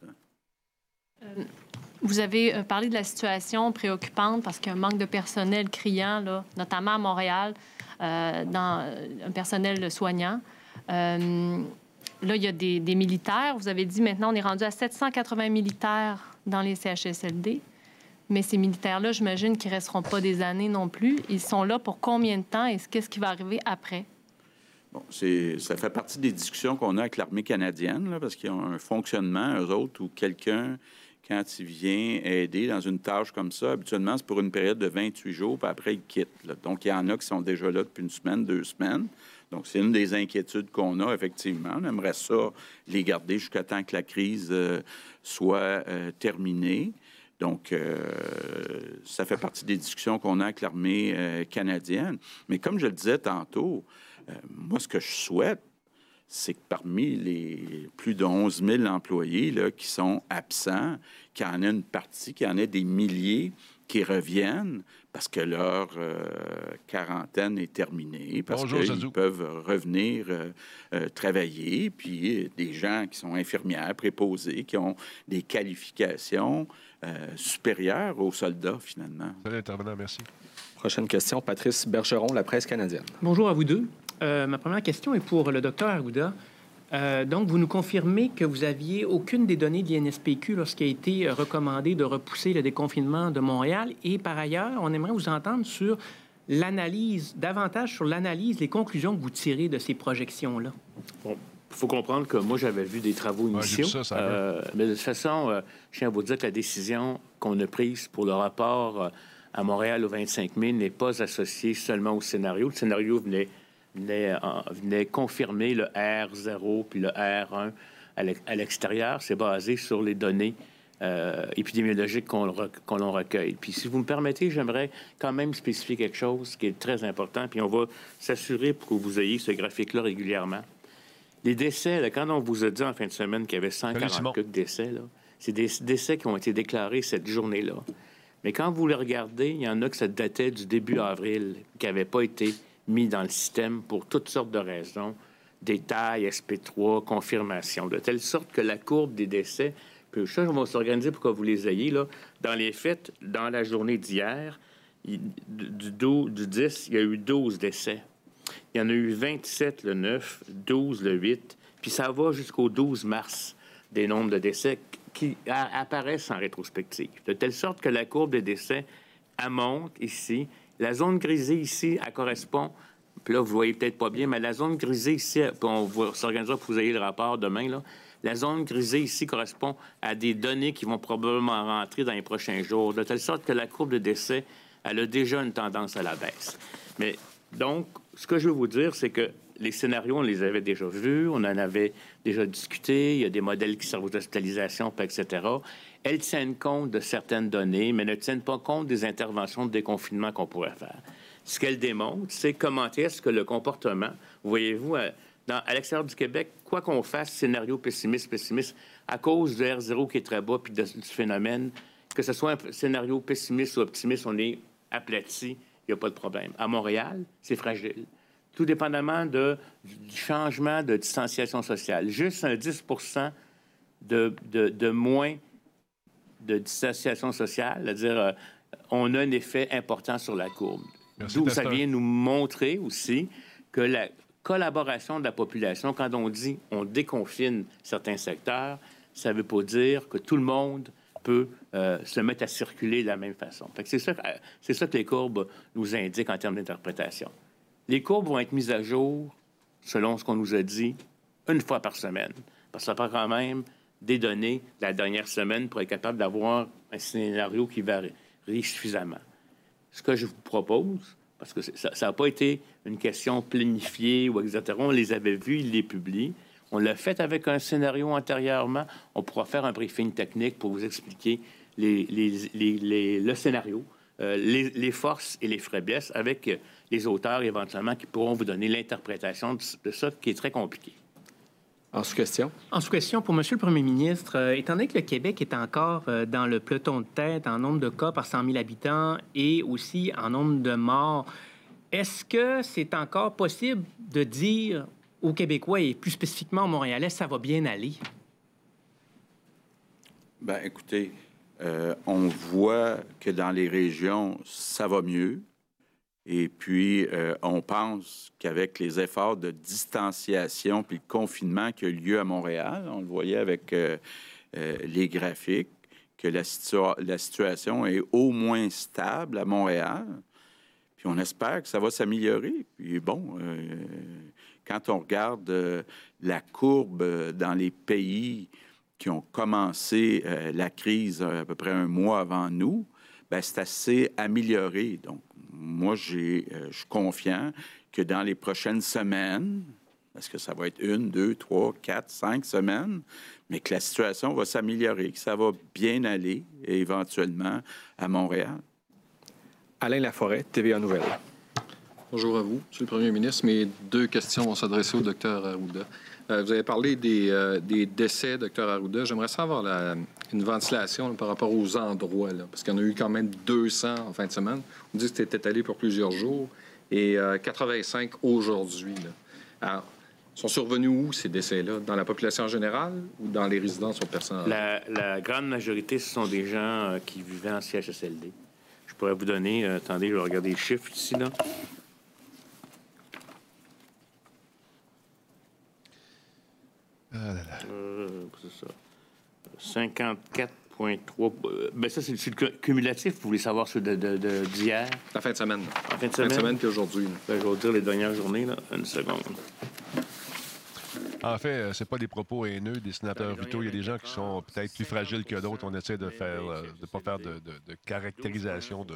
Vous avez euh, parlé de la situation préoccupante parce qu'il y a un manque de personnel criant, là, notamment à Montréal, euh, dans euh, un personnel soignant. là, il y a des, militaires. Vous avez dit maintenant, on est rendu à 780 militaires dans les CHSLD. Mais ces militaires-là, j'imagine qu'ils ne resteront pas des années non plus. Ils sont là pour combien de temps et qu'est-ce qui va arriver après? Bon, ça fait partie des discussions qu'on a avec l'armée canadienne, là, parce qu'ils ont un fonctionnement, eux autres, où quelqu'un quand il vient aider dans une tâche comme ça, habituellement, c'est pour une période de 28 jours, puis après, il quitte. Donc, il y en a qui sont déjà là depuis une semaine, deux semaines. Donc, c'est une des inquiétudes qu'on a, effectivement. On aimerait ça les garder jusqu'à temps que la crise euh, soit euh, terminée. Donc, euh, ça fait partie des discussions qu'on a avec l'armée canadienne. Mais comme je le disais tantôt, moi, ce que je souhaite, c'est que parmi les plus de 11 000 employés là, qui sont absents, qu'il y en a une partie, qu'il y en ait des milliers qui reviennent parce que leur euh, quarantaine est terminée, parce qu'ils peuvent revenir euh, euh, travailler, puis des gens qui sont infirmières, préposés, qui ont des qualifications supérieures aux soldats, finalement. Intervenant, merci. Prochaine question, Patrice Bergeron, La Presse canadienne. Bonjour à vous deux. Euh, ma première question est pour le docteur Arruda. Euh, donc, vous nous confirmez que vous aviez aucune des données de l'INSPQ lorsqu'il a été recommandé de repousser le déconfinement de Montréal. Et par ailleurs, on aimerait vous entendre sur l'analyse, davantage sur l'analyse, les conclusions que vous tirez de ces projections-là. Bon, il faut comprendre que moi, j'avais vu des travaux initiaux. Euh, mais de toute façon, je tiens à vous dire que la décision qu'on a prise pour le rapport à Montréal au 25 mai n'est pas associée seulement au scénario. Le scénario venait venait, confirmer le R0 puis le R1 à l'extérieur. C'est basé sur les données euh, épidémiologiques qu'on l'on recueille. Puis si vous me permettez, j'aimerais quand même spécifier quelque chose qui est très important, puis on va s'assurer pour que vous ayez ce graphique-là régulièrement. Les décès, quand on vous a dit en fin de semaine qu'il y avait 140 décès, c'est des décès qui ont été déclarés cette journée-là. Mais quand vous les regardez, il y en a que ça datait du début avril, qui n'avaient pas été mis dans le système pour toutes sortes de raisons, détails, SP3, confirmation, de telle sorte que la courbe des décès, puis ça, on va s'organiser pour que vous les ayez, là. Dans les faits, dans la journée d'hier, du, du 10, il y a eu 12 décès. Il y en a eu 27 le 9, 12 le 8, puis ça va jusqu'au 12 mars, des nombres de décès qui apparaissent en rétrospective. De telle sorte que la courbe des décès, elle monte ici. La zone grisée ici, elle correspond puis là, vous voyez peut-être pas bien, mais la zone grisée ici, on s'organisera pour que vous ayez le rapport demain, là. La zone grisée ici correspond à des données qui vont probablement rentrer dans les prochains jours, de telle sorte que la courbe de décès, elle a déjà une tendance à la baisse. Mais donc, ce que je veux vous dire, c'est que les scénarios, on les avait déjà vus, on en avait déjà discuté, il y a des modèles qui servent aux hospitalisations, etc. Elles tiennent compte de certaines données, mais ne tiennent pas compte des interventions de déconfinement qu'on pourrait faire. Ce qu'elle démontre, c'est comment est-ce que le comportement, voyez-vous, à, à l'extérieur du Québec, quoi qu'on fasse, scénario pessimiste, pessimiste, à cause de R0 qui est très bas, puis du phénomène, que ce soit un scénario pessimiste ou optimiste, on est aplati, il n'y a pas de problème. À Montréal, c'est fragile tout dépendamment de, du changement de distanciation sociale. Juste un 10 de, de, de, moins de distanciation sociale, c'est-à-dire euh, on a un effet important sur la courbe. D'où ça vient nous montrer aussi que la collaboration de la population, quand on dit on déconfine certains secteurs, ça ne veut pas dire que tout le monde peut euh, se mettre à circuler de la même façon. C'est ça, ça que les courbes nous indiquent en termes d'interprétation. Les courbes vont être mises à jour, selon ce qu'on nous a dit, une fois par semaine. Parce que ça prend quand même des données la dernière semaine pour être capable d'avoir un scénario qui varie suffisamment. Ce que je vous propose, parce que ça n'a pas été une question planifiée ou etc. On les avait vus, ils les publient. On l'a fait avec un scénario antérieurement. On pourra faire un briefing technique pour vous expliquer le scénario, euh, les, forces et les faiblesses avec les auteurs éventuellement qui pourront vous donner l'interprétation de, ça qui est très compliqué. En sous-question? En sous-question, pour M. le Premier ministre, euh, étant donné que le Québec est encore euh, dans le peloton de tête en nombre de cas par 100 000 habitants et aussi en nombre de morts, est-ce que c'est encore possible de dire aux Québécois et plus spécifiquement aux Montréalais, ça va bien aller? Bien, écoutez, euh, on voit que dans les régions, ça va mieux. Et puis, euh, on pense qu'avec les efforts de distanciation puis le confinement qui a eu lieu à Montréal, on le voyait avec euh, les graphiques, que la, la, situation est au moins stable à Montréal. Puis on espère que ça va s'améliorer. Puis bon, quand on regarde la courbe dans les pays qui ont commencé la crise à peu près un mois avant nous, ben, c'est assez amélioré. Donc, moi, euh, je suis confiant que dans les prochaines semaines, parce que ça va être une, deux, trois, quatre, cinq semaines, mais que la situation va s'améliorer, que ça va bien aller éventuellement à Montréal. Alain Laforêt, TVA Nouvelle. Bonjour à vous, Monsieur le Premier ministre. Mes deux questions vont s'adresser au docteur Arruda. Euh, vous avez parlé des, euh, des décès, docteur Arruda. J'aimerais savoir une ventilation par rapport aux endroits, parce qu'il y en a eu quand même 200 en fin de semaine. On dit que c'était allé pour plusieurs jours et 85 euh, aujourd'hui. Alors, sont survenus où ces décès-là? Dans la population générale ou dans les résidences aux personnes la, grande majorité, ce sont des gens qui vivaient en CHSLD. Je pourrais vous donner, attendez, je vais regarder les chiffres ici, là. Ah là là. c'est ça. 54,3. Euh, ben ça, c'est le cumulatif. Vous voulez savoir ce d'hier? De, de, la fin de semaine. La fin de semaine. Fin de semaine? puis aujourd'hui. Ben, je vais vous dire les dernières journées, là. Une seconde. En fait, euh, c'est pas des propos haineux des sénateurs vitaux. Il y a des gens qui sont peut-être plus fragiles que d'autres. On essaie de faire, euh, de pas faire de, de caractérisation de,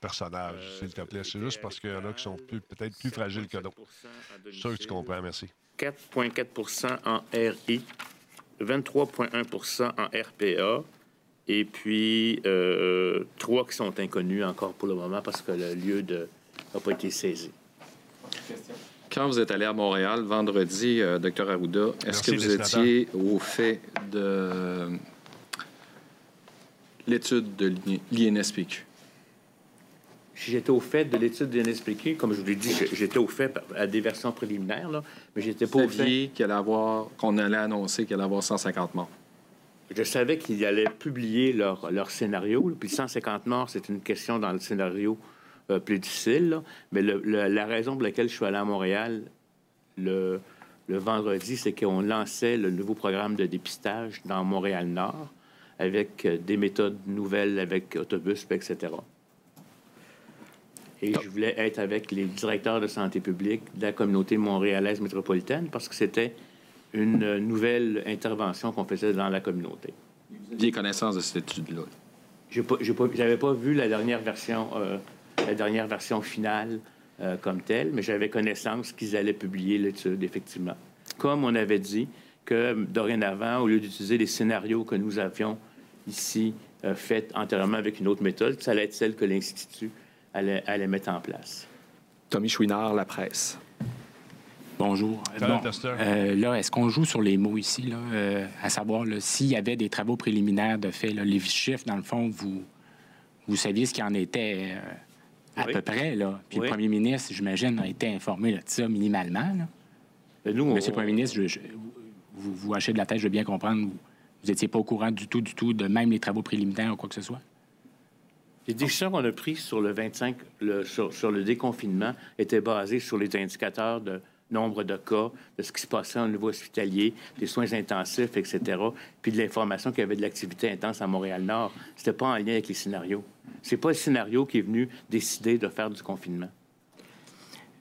personnages, s'il te plaît. C'est juste parce qu'il y en a qui sont peut-être plus fragiles que d'autres. Je suis sûr que tu comprends. Merci. 4,4 en RI 23,1 en RPA et puis euh, trois qui sont inconnus encore pour le moment parce que le lieu n'a pas été saisi. Quand vous êtes allé à Montréal vendredi, euh, docteur Arruda, est-ce que vous étiez au fait de l'étude de l'INSPQ? J'étais au fait de l'étude de l'INSPQ. Comme je vous l'ai dit, j'étais au fait à des versions préliminaires, là, mais j'étais pas au fait... Qu'il allait avoir, qu'on allait annoncer qu'il allait avoir 150 morts. Je savais qu'ils allaient publier leur, leur scénario. Puis 150 morts, c'est une question dans le scénario euh, plus difficile. Mais la raison pour laquelle je suis allé à Montréal le, le vendredi, c'est qu'on lançait le nouveau programme de dépistage dans Montréal-Nord avec euh, des méthodes nouvelles, avec autobus, etc. Et je voulais être avec les directeurs de santé publique de la communauté montréalaise métropolitaine parce que c'était une nouvelle intervention qu'on faisait dans la communauté. Vous aviez connaissance de cette étude-là? Je n'avais pas, vu la dernière version, euh, la dernière version finale euh, comme telle, mais j'avais connaissance qu'ils allaient publier l'étude, effectivement. Comme on avait dit que dorénavant, au lieu d'utiliser les scénarios que nous avions ici euh, faits antérieurement avec une autre méthode, ça allait être celle que l'Institut allait, allait mettre en place. Tommy Chouinard, La Presse. Bonjour. Euh, là, est-ce qu'on joue sur les mots ici, là, euh, à savoir s'il y avait des travaux préliminaires de fait, les chiffres, dans le fond, vous, vous saviez ce qu'il en était euh, à peu près, là. Puis le premier ministre, j'imagine, a été informé de ça minimalement. Nous, Monsieur le premier ministre, vous, vous hachez de la tête, je veux bien comprendre. Vous n'étiez pas au courant du tout, du tout, de même les travaux préliminaires ou quoi que ce soit? Les décisions qu'on a prises sur le 25, sur, sur, le déconfinement étaient basées sur les indicateurs de nombre de cas, de ce qui se passait au niveau hospitalier, des soins intensifs, etc., puis de l'information qu'il y avait de l'activité intense à Montréal-Nord. C'était pas en lien avec les scénarios. C'est pas le scénario qui est venu décider de faire du confinement.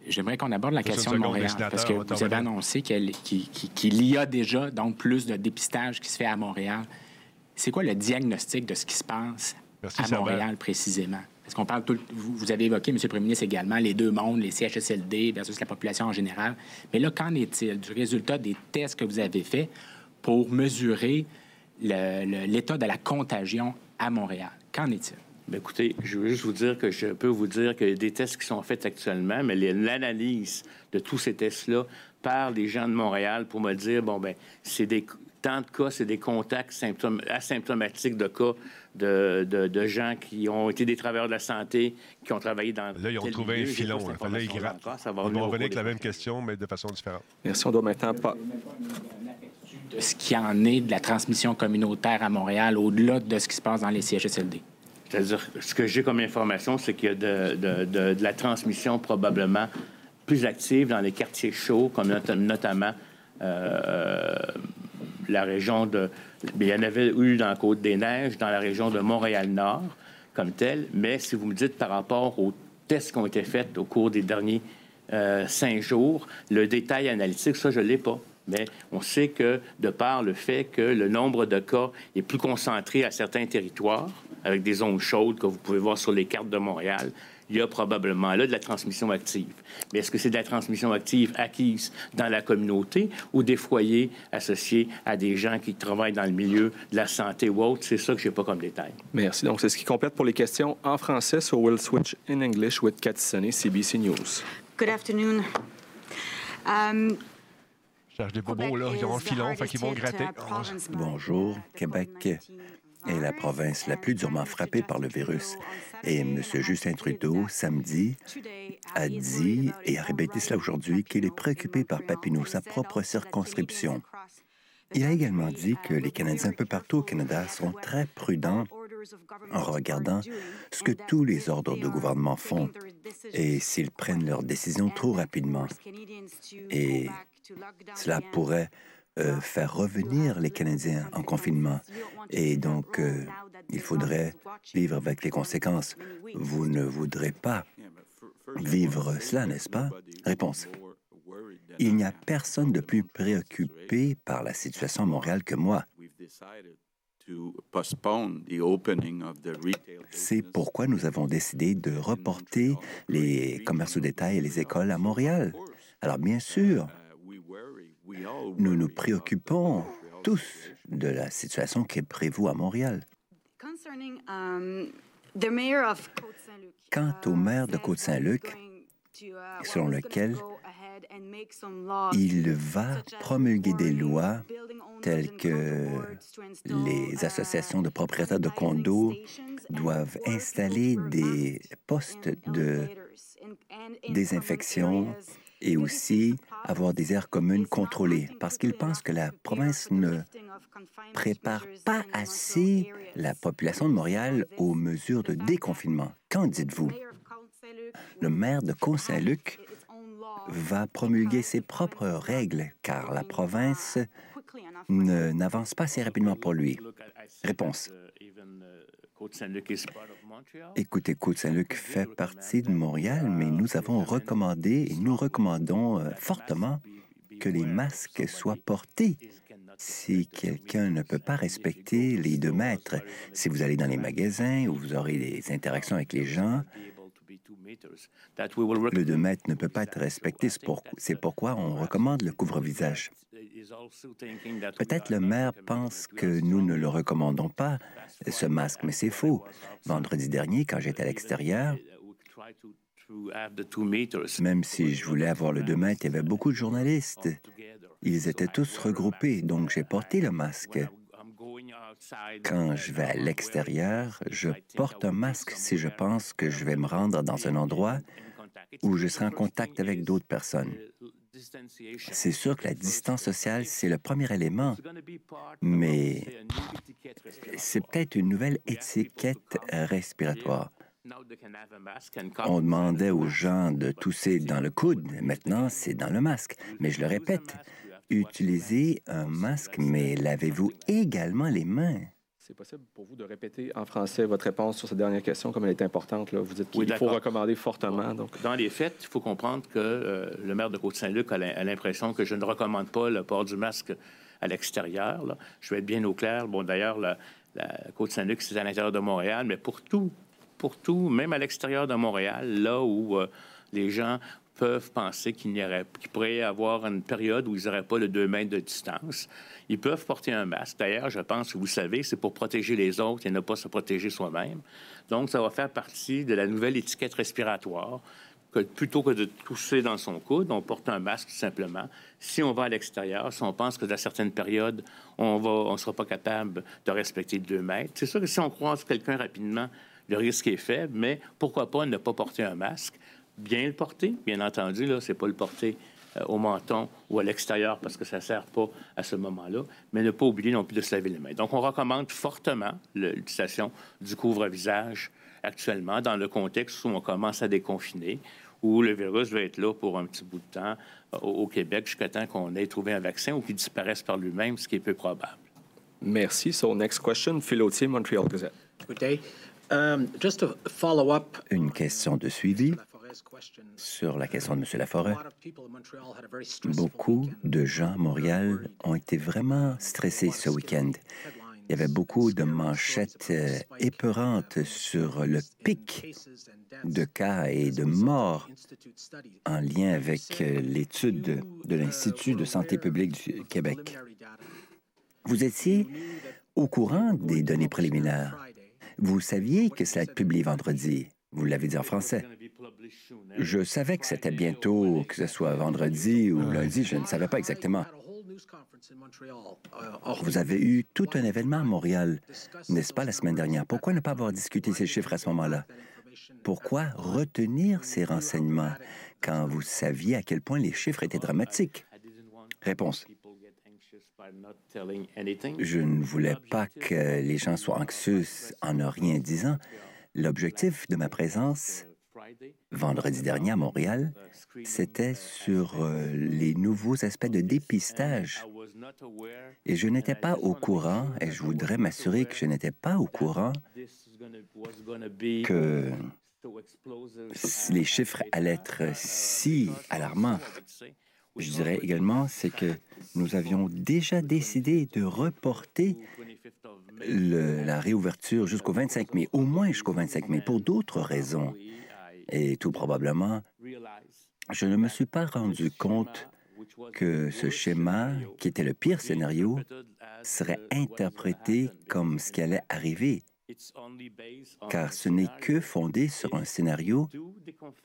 J'aimerais qu'on aborde la question de Montréal, parce que vous avez annoncé qu'il y a déjà donc plus de dépistage qui se fait à Montréal. C'est quoi le diagnostic de ce qui se passe à Montréal précisément? Est-ce qu'on parle tout, vous, avez évoqué, M. le Premier ministre, également les deux mondes, les CHSLD versus la population en général. Mais là, qu'en est-il du résultat des tests que vous avez faits pour mesurer l'état de la contagion à Montréal? Qu'en est-il? Bien, écoutez, je veux juste vous dire que je peux vous dire qu'il y des tests qui sont faits actuellement, mais l'analyse de tous ces tests-là par les gens de Montréal pour me dire, bon, ben c'est des tant de cas, c'est des contacts asymptomatiques de cas de, gens qui ont été des travailleurs de la santé, qui ont travaillé dans. Là, ils ont trouvé un filon. Là, ils grattent. Ils vont revenir avec la même question, mais de façon différente. Merci. On doit maintenant pas. De ce qui en est de la transmission communautaire à Montréal, au-delà de ce qui se passe dans les CHSLD. C'est-à-dire, ce que j'ai comme information, c'est qu'il y a de, la transmission probablement plus active dans les quartiers chauds, comme notamment euh, euh, la région de. Il y en avait eu dans la Côte-des-Neiges, dans la région de Montréal-Nord, comme tel. Mais si vous me dites par rapport aux tests qui ont été faits au cours des derniers euh, cinq jours, le détail analytique, ça, je ne l'ai pas. Mais on sait que, de par le fait que le nombre de cas est plus concentré à certains territoires, avec des zones chaudes que vous pouvez voir sur les cartes de Montréal, il y a probablement là de la transmission active. Mais est-ce que c'est de la transmission active acquise dans la communauté ou des foyers associés à des gens qui travaillent dans le milieu de la santé ou autre? C'est ça que je n'ai pas comme détail. Merci. Donc, c'est ce qui complète pour les questions en français. So we'll switch in English with Cathy CBC News. Good afternoon. Um, cherche des bobos, là. Ils ont un filon, fait qu'ils vont gratter. Bonjour. Québec est la province la plus durement frappée par le virus. Et M. Justin Trudeau, samedi, a dit et a répété cela aujourd'hui qu'il est préoccupé par Papineau, sa propre circonscription. Il a également dit que les Canadiens un peu partout au Canada sont très prudents en regardant ce que tous les ordres de gouvernement font et s'ils prennent leurs décisions trop rapidement. Et cela pourrait euh, faire revenir les Canadiens en confinement. Et donc, euh, il faudrait vivre avec les conséquences. Vous ne voudrez pas vivre cela, n'est-ce pas? Réponse. Il n'y a personne de plus préoccupé par la situation à Montréal que moi. C'est pourquoi nous avons décidé de reporter les commerces au détail et les écoles à Montréal. Alors bien sûr, nous nous préoccupons tous de la situation qui est prévue à Montréal. Um, Quant au maire de Côte-Saint-Luc, selon lequel il va promulguer des lois telles que les associations de propriétaires de condos doivent installer des postes de désinfection et aussi avoir des aires communes contrôlées, parce qu'ils pensent que la province ne prépare pas assez la population de Montréal aux mesures de déconfinement. Qu'en dites-vous? Le maire de Côte-Saint-Luc va promulguer ses propres règles, car la province n'avance pas assez rapidement pour lui. Réponse. Écoutez, Côte-Saint-Luc fait partie de Montréal, mais nous avons recommandé et nous recommandons euh, fortement que les masques soient portés. Si quelqu'un ne peut pas respecter les deux mètres, si vous allez dans les magasins où vous aurez des interactions avec les gens, le 2 mètres ne peut pas être respecté. C'est pourquoi on recommande le couvre-visage. Peut-être le maire pense que nous ne le recommandons pas, ce masque, mais c'est faux. Vendredi dernier, quand j'étais à l'extérieur, même si je voulais avoir le 2 mètres, il y avait beaucoup de journalistes. Ils étaient tous regroupés, donc j'ai porté le masque. Quand je vais à l'extérieur, je porte un masque si je pense que je vais me rendre dans un endroit où je serai en contact avec d'autres personnes. C'est sûr que la distance sociale, c'est le premier élément, mais c'est peut-être une nouvelle étiquette respiratoire. On demandait aux gens de tousser dans le coude, maintenant c'est dans le masque. Mais je le répète, utilisez un masque, mais lavez-vous également les mains? C'est possible pour vous de répéter en français votre réponse sur cette dernière question, comme elle est importante. Là. Vous dites qu'il faut recommander fortement. Donc. Dans les faits, il faut comprendre que euh, le maire de Côte-Saint-Luc a l'impression que je ne recommande pas le port du masque à l'extérieur. Je vais être bien au clair. Bon, d'ailleurs, la, Côte-Saint-Luc, c'est à l'intérieur de Montréal, mais pour tout, pour tout, même à l'extérieur de Montréal, là où euh, les gens peuvent penser qu'il, pourrait y avoir une période où ils n'auraient pas le 2 mètres de distance. Ils peuvent porter un masque. D'ailleurs, je pense que vous savez, c'est pour protéger les autres et ne pas se protéger soi-même. Donc, ça va faire partie de la nouvelle étiquette respiratoire. Que plutôt que de tousser dans son coude, on porte un masque simplement. Si on va à l'extérieur, si on pense que dans certaines périodes, on ne sera pas capable de respecter le 2 mètres, c'est sûr que si on croise quelqu'un rapidement, le risque est faible, mais pourquoi pas ne pas porter un masque? Bien le porter. Bien entendu, là, c'est pas le porter euh, au menton ou à l'extérieur parce que ça sert pas à ce moment-là, mais ne pas oublier non plus de se laver les mains. Donc, on recommande fortement l'utilisation du couvre-visage actuellement dans le contexte où on commence à déconfiner, où le virus va être là pour un petit bout de temps euh, au Québec jusqu'à temps qu'on ait trouvé un vaccin ou qu'il disparaisse par lui-même, ce qui est peu probable. Merci. So, next question, Philotier, Montreal Gazette. Good day. Um, just to follow up. Une question de suivi sur la question de M. Laforêt. Beaucoup de gens à Montréal ont été vraiment stressés ce week-end. Il y avait beaucoup de manchettes euh, épeurantes sur le pic de cas et de morts en lien avec euh, l'étude de l'Institut de santé publique du Québec. Vous étiez au courant des données préliminaires. Vous saviez que ça allait être publié vendredi. Vous l'avez dit en français. Je savais que c'était bientôt, que ce soit vendredi ou lundi, je ne savais pas exactement. Vous avez eu tout un événement à Montréal, n'est-ce pas, la semaine dernière? Pourquoi ne pas avoir discuté ces chiffres à ce moment-là? Pourquoi retenir ces renseignements quand vous saviez à quel point les chiffres étaient dramatiques? Réponse. Je ne voulais pas que les gens soient anxieux en ne rien disant. L'objectif de ma présence vendredi dernier à Montréal, c'était sur euh, les nouveaux aspects de dépistage. Et je n'étais pas au courant, et je voudrais m'assurer que je n'étais pas au courant que les chiffres allaient être si alarmants. Je dirais également, c'est que nous avions déjà décidé de reporter la réouverture jusqu'au 25 mai, au moins jusqu'au 25 mai, pour d'autres raisons. Et tout probablement, je ne me suis pas rendu compte que ce schéma, qui était le pire scénario, serait interprété comme ce qui allait arriver, car ce n'est que fondé sur un scénario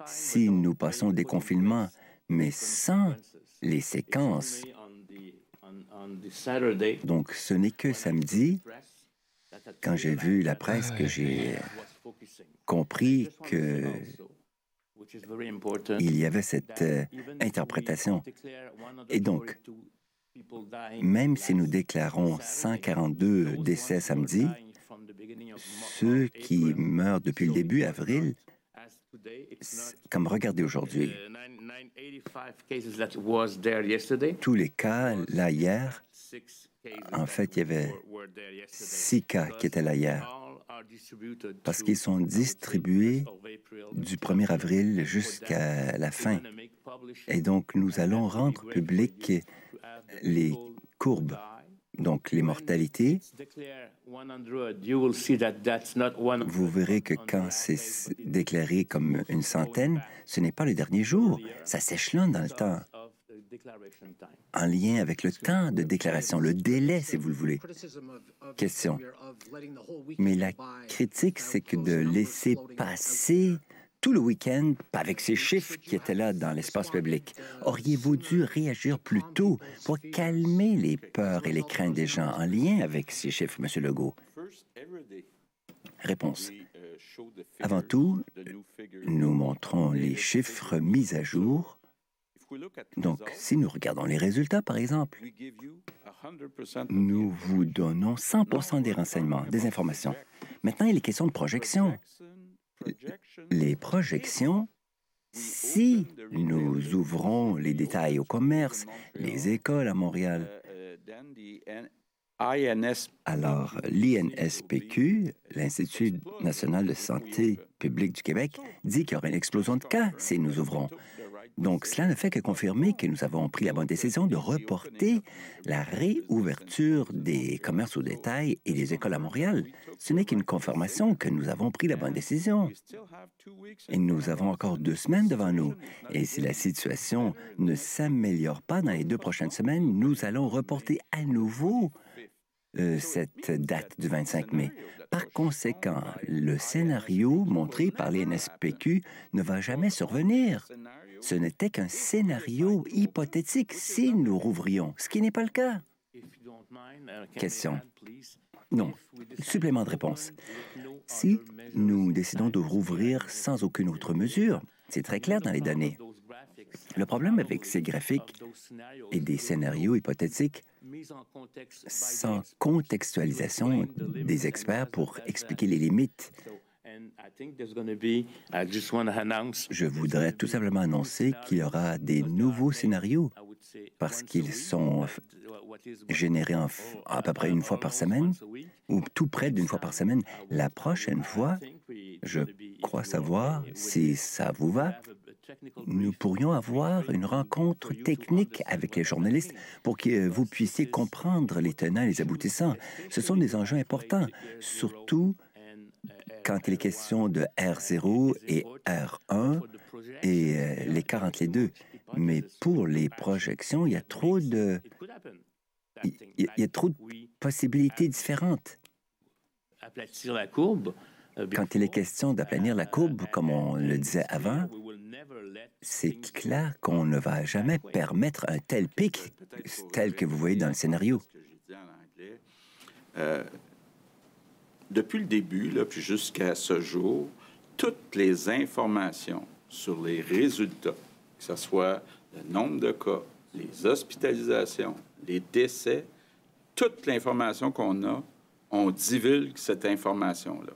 si nous passons au déconfinement, mais sans les séquences. Donc, ce n'est que samedi, quand j'ai vu la presse, que j'ai compris que il y avait cette euh, interprétation. Et donc, même si nous déclarons 142 décès samedi, ceux qui meurent depuis le début avril, comme regardez aujourd'hui, tous les cas là hier, en fait, il y avait six cas qui étaient là hier parce qu'ils sont distribués du 1er avril jusqu'à la fin. Et donc, nous allons rendre public les courbes, donc les mortalités. Vous verrez que quand c'est déclaré comme une centaine, ce n'est pas le dernier jour, ça s'échelonne dans le temps en lien avec le temps de déclaration, le délai, si vous le voulez. Question. Mais la critique, c'est que de laisser passer tout le week-end avec ces chiffres qui étaient là dans l'espace public. Auriez-vous dû réagir plus tôt pour calmer les peurs et les craintes des gens en lien avec ces chiffres, M. Legault? Réponse. Avant tout, nous montrons les chiffres mis à jour donc, si nous regardons les résultats, par exemple, nous vous donnons 100% des renseignements, des informations. Maintenant, il est question de projection. Les projections, si nous ouvrons les détails au commerce, les écoles à Montréal, alors l'INSPQ, l'Institut national de santé publique du Québec, dit qu'il y aura une explosion de cas si nous ouvrons. Donc, cela ne fait que confirmer que nous avons pris la bonne décision de reporter la réouverture des commerces au détail et des écoles à Montréal. Ce n'est qu'une confirmation que nous avons pris la bonne décision. Et nous avons encore deux semaines devant nous. Et si la situation ne s'améliore pas dans les deux prochaines semaines, nous allons reporter à nouveau euh, cette date du 25 mai. Par conséquent, le scénario montré par l'INSPQ ne va jamais survenir. Ce n'était qu'un scénario hypothétique si nous rouvrions, ce qui n'est pas le cas. Question. Non. Supplément de réponse. Si nous décidons de rouvrir sans aucune autre mesure, c'est très clair dans les données. Le problème avec ces graphiques et des scénarios hypothétiques sans contextualisation des experts pour expliquer les limites je voudrais tout simplement annoncer qu'il y aura des nouveaux scénarios parce qu'ils sont générés à peu près une fois par semaine ou tout près d'une fois par semaine. La prochaine fois, je crois savoir, si ça vous va, nous pourrions avoir une rencontre technique avec les journalistes pour que vous puissiez comprendre les tenants et les aboutissants. Ce sont des enjeux importants, surtout quand il est question de R0 et R1 et euh, l'écart entre les deux. Mais pour les projections, il y a trop de, il y a trop de possibilités différentes. la courbe. Euh, quand il est question d'aplanir la courbe, comme on le disait avant, c'est clair qu'on ne va jamais permettre un tel pic, tel que vous voyez dans le scénario. Euh, depuis le début, puis jusqu'à ce jour, toutes les informations sur les résultats, que ce soit le nombre de cas, les hospitalisations, les décès, toute l'information qu'on a, on divulgue cette information-là.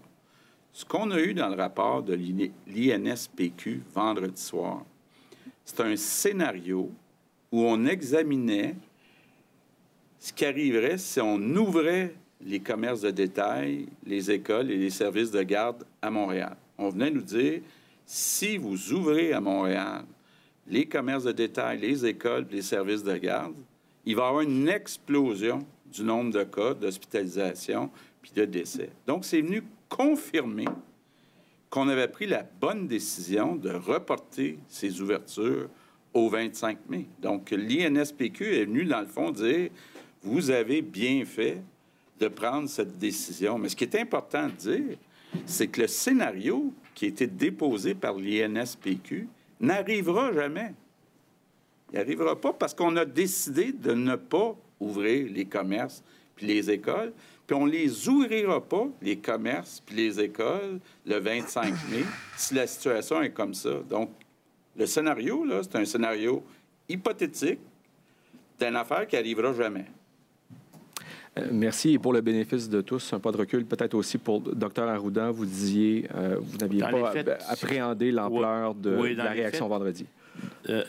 Ce qu'on a eu dans le rapport de l'INSPQ vendredi soir, c'est un scénario où on examinait ce qui arriverait si on ouvrait les commerces de détail, les écoles et les services de garde à Montréal. On venait nous dire, si vous ouvrez à Montréal les commerces de détail, les écoles, les services de garde, il va y avoir une explosion du nombre de cas d'hospitalisation puis de décès. Donc, c'est venu confirmer qu'on avait pris la bonne décision de reporter ces ouvertures au 25 mai. Donc, l'INSPQ est venu, dans le fond, dire, vous avez bien fait de prendre cette décision. Mais ce qui est important de dire, c'est que le scénario qui a été déposé par l'INSPQ n'arrivera jamais. Il n'arrivera pas parce qu'on a décidé de ne pas ouvrir les commerces puis les écoles, puis on les ouvrira pas, les commerces puis les écoles, le 25 mai, si la situation est comme ça. Donc, le scénario, là, c'est un scénario hypothétique d'une affaire qui n'arrivera jamais. Euh, merci. Et pour le bénéfice de tous, un pas de recul, peut-être aussi pour Dr Arruda, vous disiez, euh, vous n'aviez pas appréhendé l'ampleur de la réaction vendredi. Euh,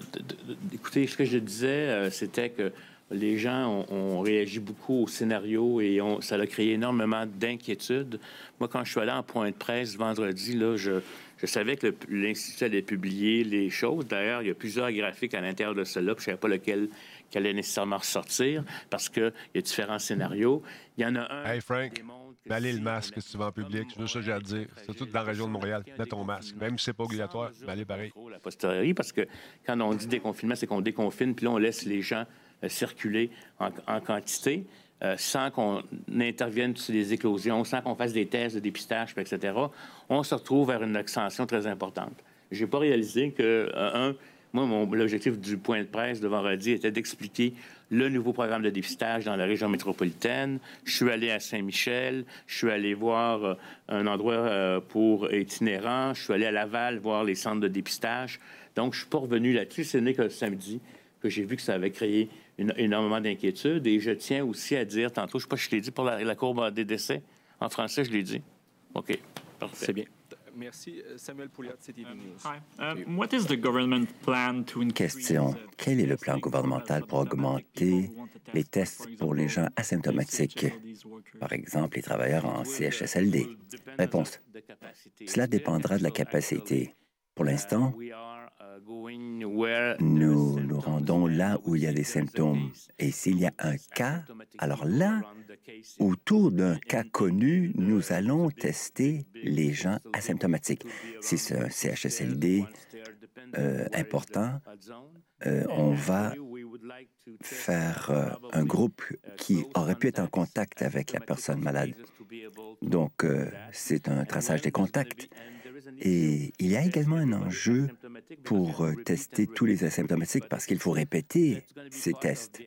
écoutez, ce que je disais, c'était que les gens ont, réagi beaucoup au scénario et ça a créé énormément d'inquiétudes. Moi, quand je suis allé en point de presse vendredi, là, je, je savais que l'Institut allait publier les choses. D'ailleurs, il y a plusieurs graphiques à l'intérieur de cela, je ne savais pas lequel qui allait nécessairement ressortir parce qu'il y a différents scénarios. Il y en a un. Hey Frank, mets le masque si tu vas en public. C'est ça que j'ai à dire. C'est tout dans la région de Montréal. Mets ton masque. Même si c'est pas obligatoire, mets pareil. La posteriori, parce que quand on dit déconfinement, c'est qu'on déconfine, puis là, on laisse les gens euh, circuler en, quantité. Euh, sans qu'on intervienne sur les éclosions, sans qu'on fasse des tests de dépistage, etc., on se retrouve vers une extension très importante. Je n'ai pas réalisé que, euh, un, moi, l'objectif du point de presse de vendredi était d'expliquer le nouveau programme de dépistage dans la région métropolitaine. Je suis allé à Saint-Michel, je suis allé voir euh, un endroit euh, pour itinérants, je suis allé à Laval voir les centres de dépistage. Donc, je suis pas revenu là-dessus. Ce n'est que samedi que j'ai vu que ça avait créé énormément d'inquiétudes. Et je tiens aussi à dire, tantôt, je ne sais pas si je l'ai dit pour la, la courbe des décès. En français, je l'ai dit. OK, parfait. C'est bien. Merci. Euh, Samuel Pouliot, CTV News. Question. Quel est le plan gouvernemental pour augmenter les tests pour les gens asymptomatiques, par exemple les travailleurs en CHSLD? Réponse. Cela dépendra de la capacité. Pour l'instant, nous nous rendons là où il y a des symptômes. Et s'il y a un cas, alors là, autour d'un cas connu, nous allons tester les gens asymptomatiques. Si c'est un CHSLD euh, important, euh, on va faire euh, un groupe qui aurait pu être en contact avec la personne malade. Donc, c'est un traçage des contacts. Et il y a également un enjeu pour euh, tester tous les asymptomatiques parce qu'il faut répéter ces tests.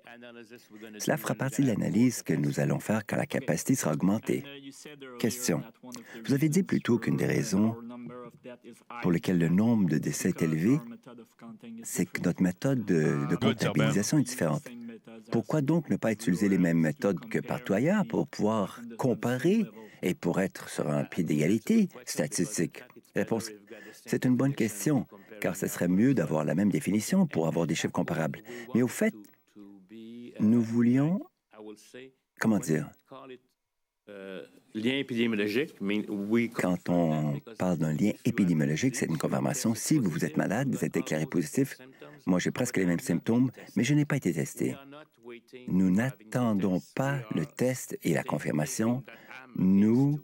Cela fera partie de l'analyse que nous allons faire quand la capacité sera augmentée. Question. Vous avez dit plutôt qu'une des raisons pour lesquelles le nombre de décès est élevé, c'est que notre méthode de, de comptabilisation est différente. Pourquoi donc ne pas utiliser les mêmes méthodes que partout ailleurs pour pouvoir comparer et pour être sur un pied d'égalité? Statistique? Réponse. C'est une bonne question, car ce serait mieux d'avoir la même définition pour avoir des chiffres comparables. Mais au fait, nous voulions, comment dire, lien épidémiologique, mais oui. Quand on parle d'un lien épidémiologique, c'est une confirmation. Si vous, vous êtes malade, vous êtes déclaré positif. Moi, j'ai presque les mêmes symptômes, mais je n'ai pas été testé. Nous n'attendons pas le test et la confirmation. Nous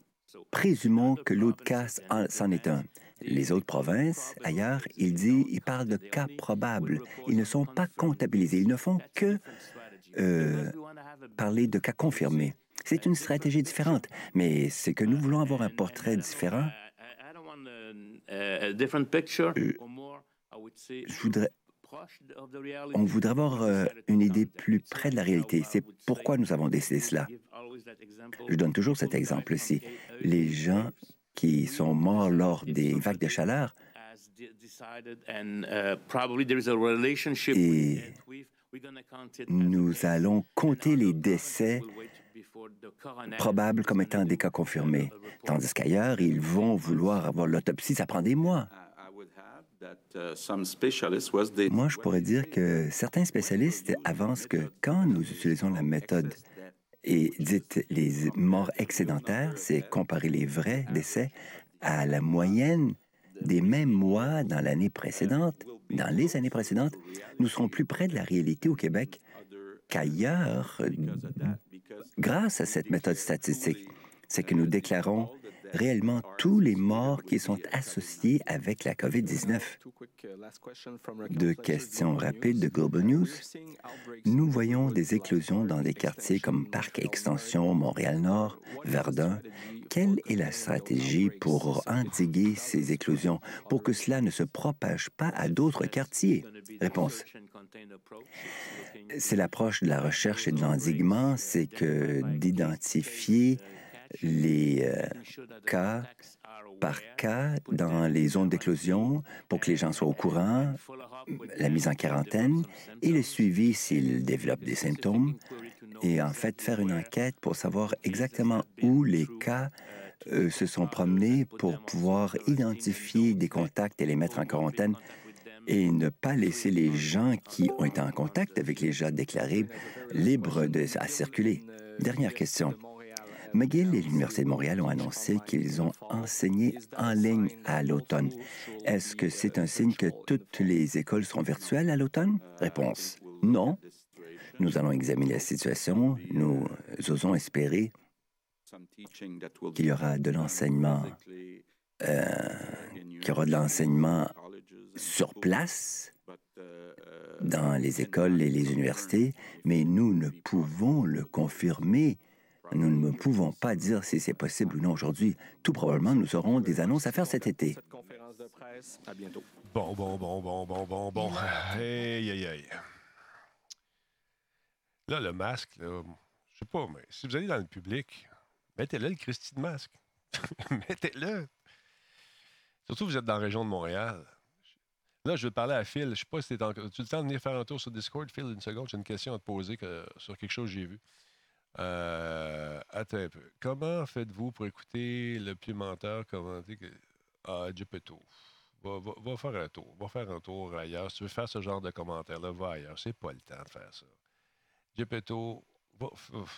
présumons que l'autre cas c'en est un. Les autres provinces, ailleurs, il dit, ils parlent de cas probables. Ils ne sont pas comptabilisés. Ils ne font que euh, parler de cas confirmés. C'est une stratégie différente, mais c'est que nous voulons avoir un portrait différent. Je voudrais, on voudrait avoir euh, une idée plus près de la réalité. C'est pourquoi nous avons décidé cela. Je donne toujours cet exemple-ci. Les gens qui sont morts lors des vagues de chaleur, et nous allons compter les décès probables comme étant des cas confirmés, tandis qu'ailleurs, ils vont vouloir avoir l'autopsie, ça prend des mois. Moi, je pourrais dire que certains spécialistes avancent que quand nous utilisons la méthode et dites les morts excédentaires, c'est comparer les vrais décès à la moyenne des mêmes mois dans l'année précédente. Dans les années précédentes, nous serons plus près de la réalité au Québec qu'ailleurs grâce à cette méthode statistique. C'est que nous déclarons réellement tous les morts qui sont associés avec la COVID-19? Deux questions rapides de Global News. Nous voyons des éclosions dans des quartiers comme Parc Extension, Montréal-Nord, Verdun. Quelle est la stratégie pour endiguer ces éclosions, pour que cela ne se propage pas à d'autres quartiers? Réponse. C'est l'approche de la recherche et de l'endiguement, c'est que d'identifier les euh, cas par cas dans les zones d'éclosion pour que les gens soient au courant, la mise en quarantaine et le suivi s'ils développent des symptômes. Et en fait, faire une enquête pour savoir exactement où les cas euh, se sont promenés pour pouvoir identifier des contacts et les mettre en quarantaine et ne pas laisser les gens qui ont été en contact avec les gens déclarés libres de, à circuler. Dernière question. McGill et l'Université de Montréal ont annoncé qu'ils ont enseigné en ligne à l'automne. Est-ce que c'est un signe que toutes les écoles seront virtuelles à l'automne? Réponse non. Nous allons examiner la situation. Nous osons espérer qu'il y aura de l'enseignement, euh, qu'il y aura de l'enseignement sur place dans les écoles et les universités, mais nous ne pouvons le confirmer. Nous ne pouvons pas dire si c'est possible ou non aujourd'hui. Tout probablement, nous aurons des annonces à faire cet été. Bon, bon, bon, bon, bon, bon, bon. Aïe, aïe, aïe. Là, le masque, là, je sais pas, mais si vous allez dans le public, mettez-le le Christy de masque. mettez-le. Surtout, vous êtes dans la région de Montréal. Là, je vais parler à Phil. Je ne sais pas si tu as le temps de venir faire un tour sur Discord. Phil, une seconde, j'ai une question à te poser sur quelque chose que j'ai vu. Euh, attends un peu. Comment faites-vous pour écouter le plus menteur commenter que. Ah, Gepetto. Va, va, faire un tour. Va faire un tour ailleurs. Si tu veux faire ce genre de commentaire-là, va ailleurs. C'est pas le temps de faire ça. Gepetto, va,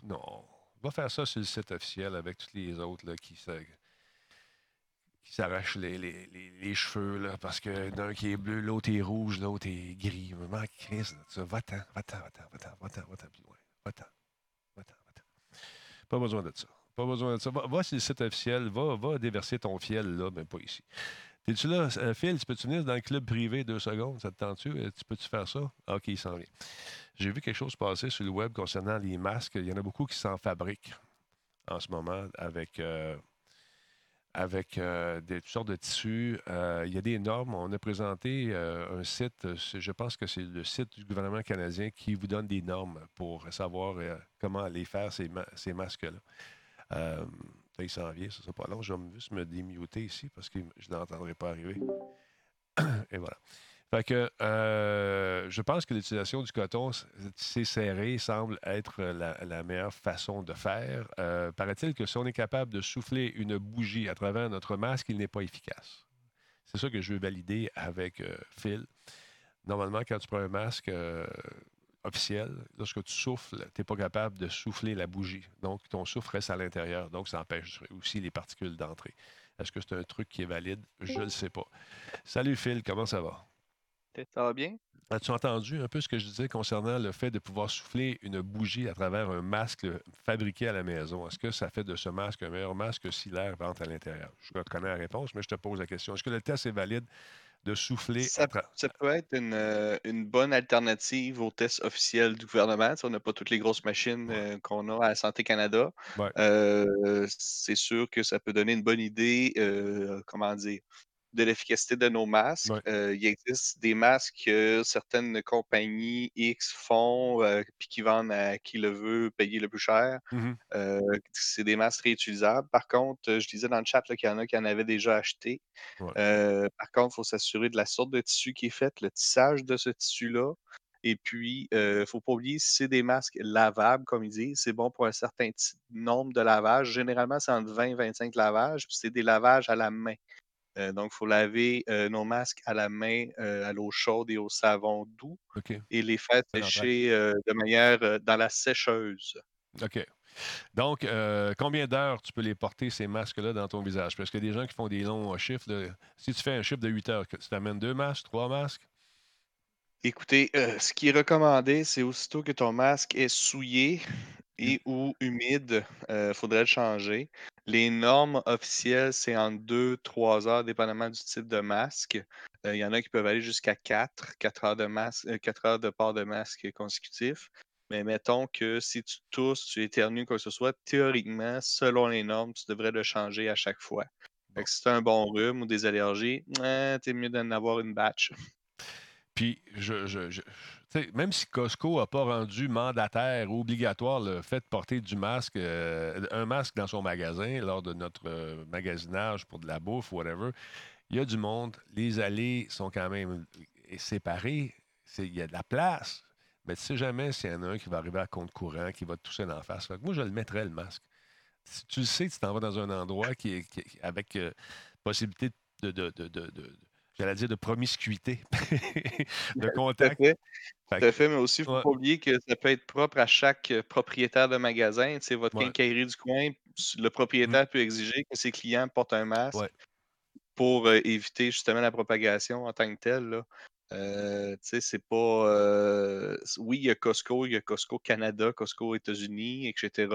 non. Va faire ça sur le site officiel avec tous les autres là, qui, qui s'arrachent les, les, les, cheveux, là, parce que d'un qui est bleu, l'autre est rouge, l'autre est gris. Me manque Chris, va-t'en, va-t'en, va-t'en, va-t'en, va-t'en, va-t'en plus loin. Va-t'en. Pas besoin de ça. Pas besoin de ça. Va, sur le site officiel, va, va déverser ton fiel, là, mais pas ici. T'es-tu là, euh, Phil? Tu peux-tu venir dans le club privé deux secondes? Ça te tente-tu? Euh, tu peux-tu faire ça? OK, il s'en vient. J'ai vu quelque chose passer sur le web concernant les masques. Il y en a beaucoup qui s'en fabriquent en ce moment avec. Euh, avec euh, des, toutes sortes de tissus. Euh, il y a des normes. On a présenté euh, un site, je pense que c'est le site du gouvernement canadien qui vous donne des normes pour savoir comment aller faire ces, masques-là. il s'en vient, ça sera pas long. Je vais juste me démuter ici parce que je n'entendrai pas arriver. Et voilà. Fait que euh, je pense que l'utilisation du coton c'est serré semble être la, meilleure façon de faire. Euh, paraît-il que si on est capable de souffler une bougie à travers notre masque, il n'est pas efficace. C'est ça que je veux valider avec euh, Phil. Normalement, quand tu prends un masque officiel, lorsque tu souffles, tu n'es pas capable de souffler la bougie. Donc, ton souffle reste à l'intérieur. Donc, ça empêche aussi les particules d'entrer. Est-ce que c'est un truc qui est valide? Je ne le sais pas. Salut Phil, comment ça va? Ça va bien? As-tu entendu un peu ce que je disais concernant le fait de pouvoir souffler une bougie à travers un masque fabriqué à la maison? Est-ce que ça fait de ce masque un meilleur masque si l'air rentre à l'intérieur? Je connais la réponse, mais je te pose la question. Est-ce que le test est valide de souffler? Ça, peut être euh, une, bonne alternative au test officiel du gouvernement. on n'a pas toutes les grosses machines euh, qu'on a à Santé Canada. Euh, c'est sûr que ça peut donner une bonne idée, comment dire, de l'efficacité de nos masques. Euh, il existe des masques que certaines compagnies X font euh, puis qui vendent à qui le veut payer le plus cher. Mmh euh, c'est des masques réutilisables. Par contre, je disais dans le chat qu'il y en a qui en avaient déjà acheté. par contre, il faut s'assurer de la sorte de tissu qui est fait, le tissage de ce tissu-là. Et puis, il ne faut pas oublier, c'est des masques lavables, comme ils disent, c'est bon pour un certain nombre de lavages. Généralement, c'est entre 20 et 25 lavages, puis c'est des lavages à la main. Euh, donc, il faut laver euh, nos masques à la main, euh, à l'eau chaude et au savon doux. Et les faire sécher de manière dans la sécheuse. OK. Donc, combien d'heures tu peux les porter, ces masques-là, dans ton visage? Parce qu'il y a des gens qui font des longs chiffres. Si tu fais un chiffre de 8 heures, tu t'amènes deux masques, trois masques? Écoutez, ce qui est recommandé, c'est aussitôt que ton masque est souillé, et ou humide, il faudrait le changer. Les normes officielles, c'est en 2-3 heures, dépendamment du type de masque. Il y en a qui peuvent aller jusqu'à 4, 4 heures de masque, 4 heures de port de masque consécutif. Mais mettons que si tu tousses, tu éternues, quoi que ce soit, théoriquement, selon les normes, tu devrais le changer à chaque fois. si tu as un bon rhume ou des allergies, eh, tu es mieux d'en avoir une batch. Puis, je, je, même si Costco n'a pas rendu mandataire ou obligatoire le fait de porter du masque, euh, un masque dans son magasin lors de notre euh, magasinage pour de la bouffe, whatever, il y a du monde. Les allées sont quand même séparées. Il y a de la place. Mais tu sais jamais s'il y en a un qui va arriver à compte courant, qui va te tousser dans la face. moi, je le mettrais, le masque. Si tu le sais, tu t'en vas dans un endroit qui est, avec euh, possibilité de, de, j'allais dire de promiscuité, de contact. Tout à fait, mais aussi, il ne faut pas oublier que ça peut être propre à chaque euh, propriétaire de magasin. Sais, votre quincaillerie du coin, le propriétaire mmh. peut exiger que ses clients portent un masque pour euh, éviter justement la propagation en tant que telle. Là. Euh, c'est pas. Euh, oui, il y a Costco, il y a Costco Canada, Costco États-Unis, etc.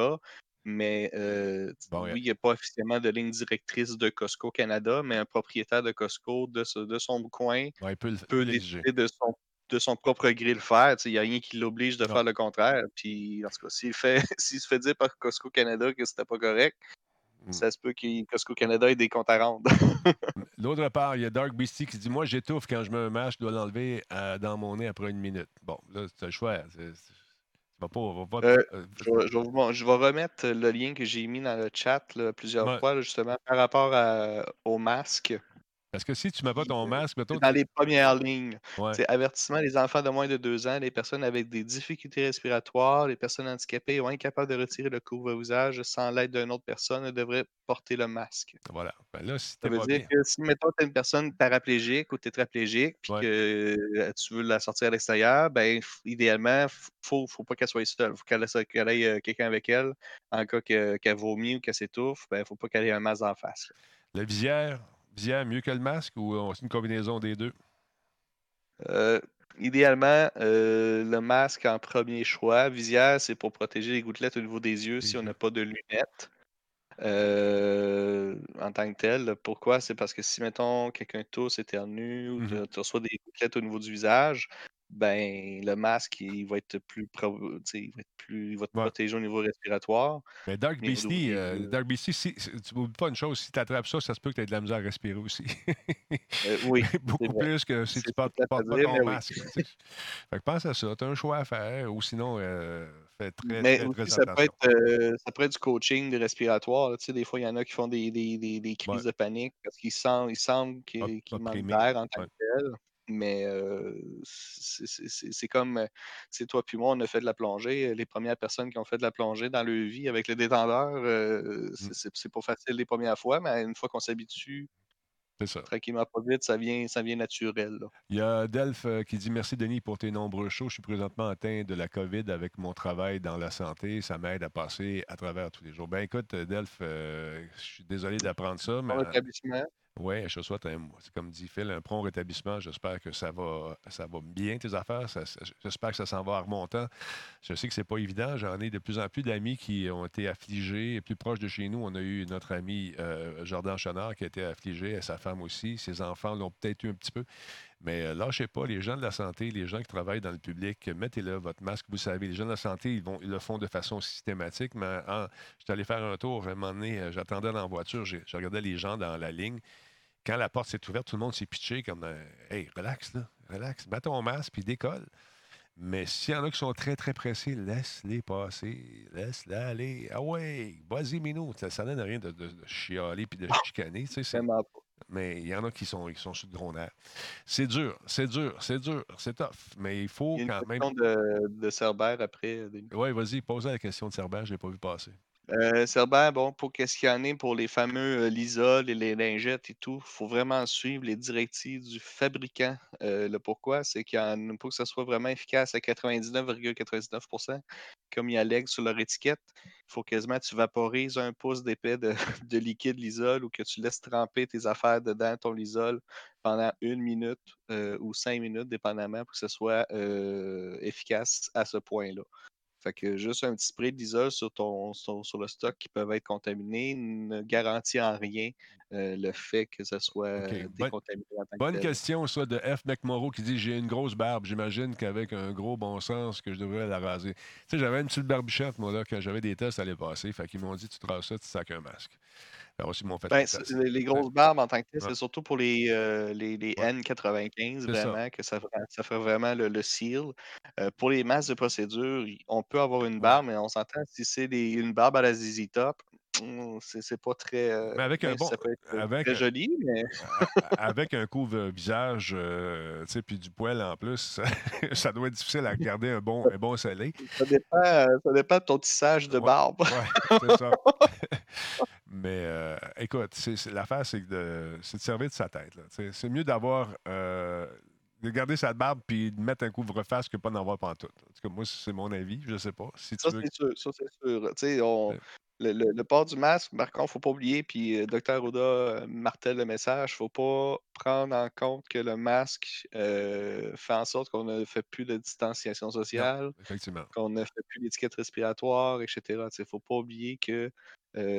Mais euh, oui, il n'y a pas officiellement de ligne directrice de Costco Canada, mais un propriétaire de Costco de, de son coin peut, décider de son, de son propre gré le faire. Il n'y a rien qui l'oblige de faire le contraire. Puis, en tout cas, s'il se fait dire par Costco Canada que c'était pas correct, Mm. Ça se peut que Costco Canada ait des comptes à rendre. L'autre part, il y a Dark Beastie qui dit Moi, j'étouffe quand je me mâche, je dois l'enlever euh, dans mon nez après une minute. Bon, là, c'est un choix. Pas, pas, euh, euh, je, vais, remettre le lien que j'ai mis dans le chat plusieurs fois, justement, par rapport au masque. Parce que si tu ne mets pas ton masque, Dans les premières lignes. C'est avertissement les enfants de moins de deux ans, les personnes avec des difficultés respiratoires, les personnes handicapées ou incapables de retirer le couvre-visage sans l'aide d'une autre personne devraient porter le masque. Voilà. Ben là, si Ça veut dire que si, mettons, tu es une personne paraplégique ou tétraplégique, puis que euh, tu veux la sortir à l'extérieur, ben, idéalement, il ne faut, pas qu'elle soit seule. Il faut qu'elle ait euh, quelqu'un avec elle. En cas qu'elle vomit ou qu'elle s'étouffe, ben, il ne faut pas qu'elle ait un masque en face. La visière, visière mieux que le masque ou euh, c'est une combinaison des deux? Euh, idéalement, euh, le masque en premier choix. Visière, c'est pour protéger les gouttelettes au niveau des yeux si on n'a pas de lunettes. en tant que tel. Pourquoi? C'est parce que si, mettons, quelqu'un tousse, éternue, ou mmh tu reçois des gouttelettes au niveau du visage, ben le masque, il va être plus, il va être plus, il va te protéger au niveau respiratoire. Mais Dark Beastie, euh, Dark Beastie, si, tu n'oublies pas une chose, si tu attrapes ça, ça se peut que tu aies de la misère à respirer aussi. Euh, oui. Beaucoup plus que si tu portes, portes pas ton masque. fait que pense à ça, tu as un choix à faire, ou sinon, euh, fais très, mais très, très, ça, peut être, ça peut être du coaching respiratoire. Tu sais, des fois, il y en a qui font des, des, des, des crises de panique parce qu'ils semblent qu'ils manquent d'air en tant que tel mais c'est comme, c'est toi puis moi, on a fait de la plongée. Les premières personnes qui ont fait de la plongée dans leur vie avec le détendeur, mmh. c'est pas facile les premières fois, mais une fois qu'on s'habitue, ça. Tranquillement, pas vite, ça vient, ça vient naturel. Il y a Delph qui dit Merci Denis pour tes nombreux shows. Je suis présentement atteint de la COVID avec mon travail dans la santé. Ça m'aide à passer à travers tous les jours. Ben écoute, Delph, je suis désolé d'apprendre ça. Mais... Oui, je te souhaite, comme dit Phil, un prompt rétablissement. J'espère que ça va, ça va bien, tes affaires. J'espère que ça s'en va en remontant. Je sais que c'est pas évident. J'en ai de plus en plus d'amis qui ont été affligés. Plus proche de chez nous, on a eu notre ami euh, Jordan Chenard qui a été affligé, et sa femme aussi. Ses enfants l'ont peut-être eu un petit peu. Mais euh, lâchez pas, les gens de la santé, les gens qui travaillent dans le public, mettez-le, votre masque. Vous savez, les gens de la santé, ils, vont, ils le font de façon systématique. Mais je suis allé faire un tour, à un moment donné, euh, j'attendais dans la voiture, je regardais les gens dans la ligne quand la porte s'est ouverte, tout le monde s'est pitché comme euh, Hey, relax, là, relax, mets ton masque puis décolle. Mais s'il y en a qui sont très, très pressés, laisse-les passer, laisse-les aller. Ah ouais, vas-y, Minou. Ça, ça donne rien de, de, chialer puis de chicaner. Tu sais, mais il y en a qui sont, qui sont sur le gros nerf. C'est dur, c'est dur, c'est dur, c'est tough. Mais il faut il y a une quand même. de, de Cerbère après. Oui, vas-y, pose la question de Cerbère, je ne l'ai pas vu passer. Euh, bon, pour qu'est-ce qu'il y en ait pour les fameux euh, Lysol et les lingettes et tout, il faut vraiment suivre les directives du fabricant. Euh, le pourquoi, c'est qu'il pour que ça soit vraiment efficace à 99,99%, comme il allègue sur leur étiquette, il faut quasiment que tu vaporises un pouce d'épais de, liquide Lysol ou que tu laisses tremper tes affaires dedans, ton Lysol, pendant une minute ou cinq minutes, dépendamment, pour que ce soit efficace à ce point-là. Fait que juste un petit spray d'isole sur, ton, sur, le stock qui peuvent être contaminés ne garantit en rien euh, le fait que ce soit décontaminé. Bonne, question, ça, de F. McMorrow qui dit J'ai une grosse barbe. J'imagine qu'avec un gros bon sens, que je devrais la raser. Tu sais, j'avais une petite barbichette, moi, là, quand j'avais des tests à aller passer. Fait qu'ils m'ont dit Tu traces ça, tu sacs un masque. Ben, les grosses barbes en tant que tel, c'est surtout pour les, euh, les, les N95, vraiment, que ça, ça fait vraiment le, le seal. Euh, pour les masques de procédure, on peut avoir une barbe, mais on s'entend si c'est une barbe à la ZZ Top, c'est pas très. Euh, mais avec un bon. avec, très joli, mais. avec un couvre-visage, tu sais, puis du poil en plus, ça, doit être difficile à garder un bon, un bon soleil. Ça dépend, ça dépend de ton tissage de barbe. Ouais, c'est ça. Mais euh, écoute, l'affaire, c'est de, de servir de sa tête. C'est mieux d'avoir. Euh, de garder sa barbe puis de mettre un couvre-face que pas d'en avoir pantoute. En tout cas, moi, c'est mon avis. Je sais pas. Si ça, c'est sûr. Ça, c'est sûr. On, le, port du masque, par contre, il ne faut pas oublier, puis euh, Dr. Oda euh, martèle le message, il ne faut pas prendre en compte que le masque euh, fait en sorte qu'on ne fait plus de distanciation sociale, qu'on ne fait plus d'étiquette respiratoire, etc. Il ne faut pas oublier que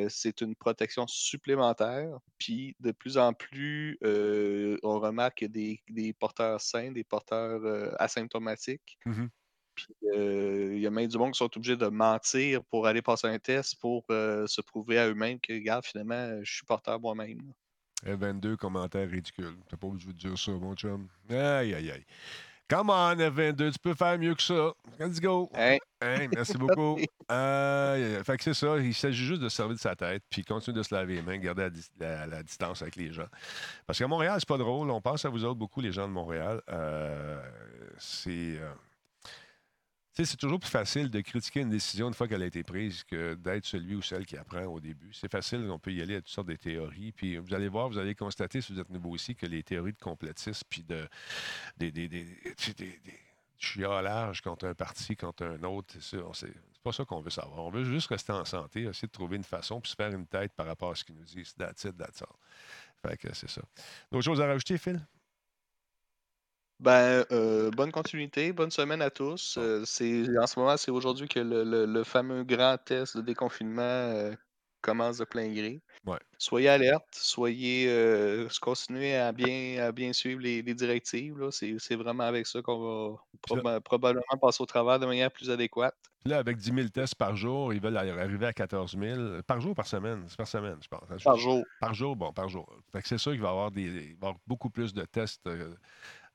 c'est une protection supplémentaire, puis de plus en plus, on remarque des, des porteurs sains, des porteurs asymptomatiques. Mmh il y a même du monde qui sont obligés de mentir pour aller passer un test pour se prouver à eux-mêmes que, regarde, finalement, je suis porteur moi-même. 22 commentaires ridicules. T'as pas obligé de dire ça, mon chum. Aïe, aïe, aïe. Come on, F22, tu peux faire mieux que ça. Let's go. merci beaucoup. fait que c'est ça, il s'agit juste de servir de sa tête, puis continuer de se laver les mains, garder la, distance avec les gens. Parce qu'à Montréal, c'est pas drôle. On pense à vous autres beaucoup, les gens de Montréal. Euh, c'est. Euh, c'est toujours plus facile de critiquer une décision une fois qu'elle a été prise que d'être celui ou celle qui apprend au début. C'est facile, on peut y aller à toutes sortes de théories. Puis vous allez voir, vous allez constater, si vous êtes nouveau ici, que les théories de complotisme, puis de, des, des, des, large contre un parti, contre un autre, c'est pas ça qu'on veut savoir. On veut juste rester en santé, essayer de trouver une façon, puis se faire une tête par rapport à ce qu'ils nous disent. That's it, that's. Fait que c'est ça. D'autres choses à rajouter, Phil? Ben, euh, bonne continuité, bonne semaine à tous. Euh, c'est, en ce moment, c'est aujourd'hui que le, fameux grand test de déconfinement euh, commence de plein gré. Soyez alerte, soyez, continuez à bien, à bien suivre les, directives. C'est, vraiment avec ça qu'on va probablement passer au travers de manière plus adéquate. Là, avec 10 000 tests par jour, ils veulent arriver à 14 000. Par jour, par semaine? C'est par semaine, je pense. Par jour. Par jour, bon, par jour. c'est sûr qu'il va y avoir, des, il va y avoir beaucoup plus de tests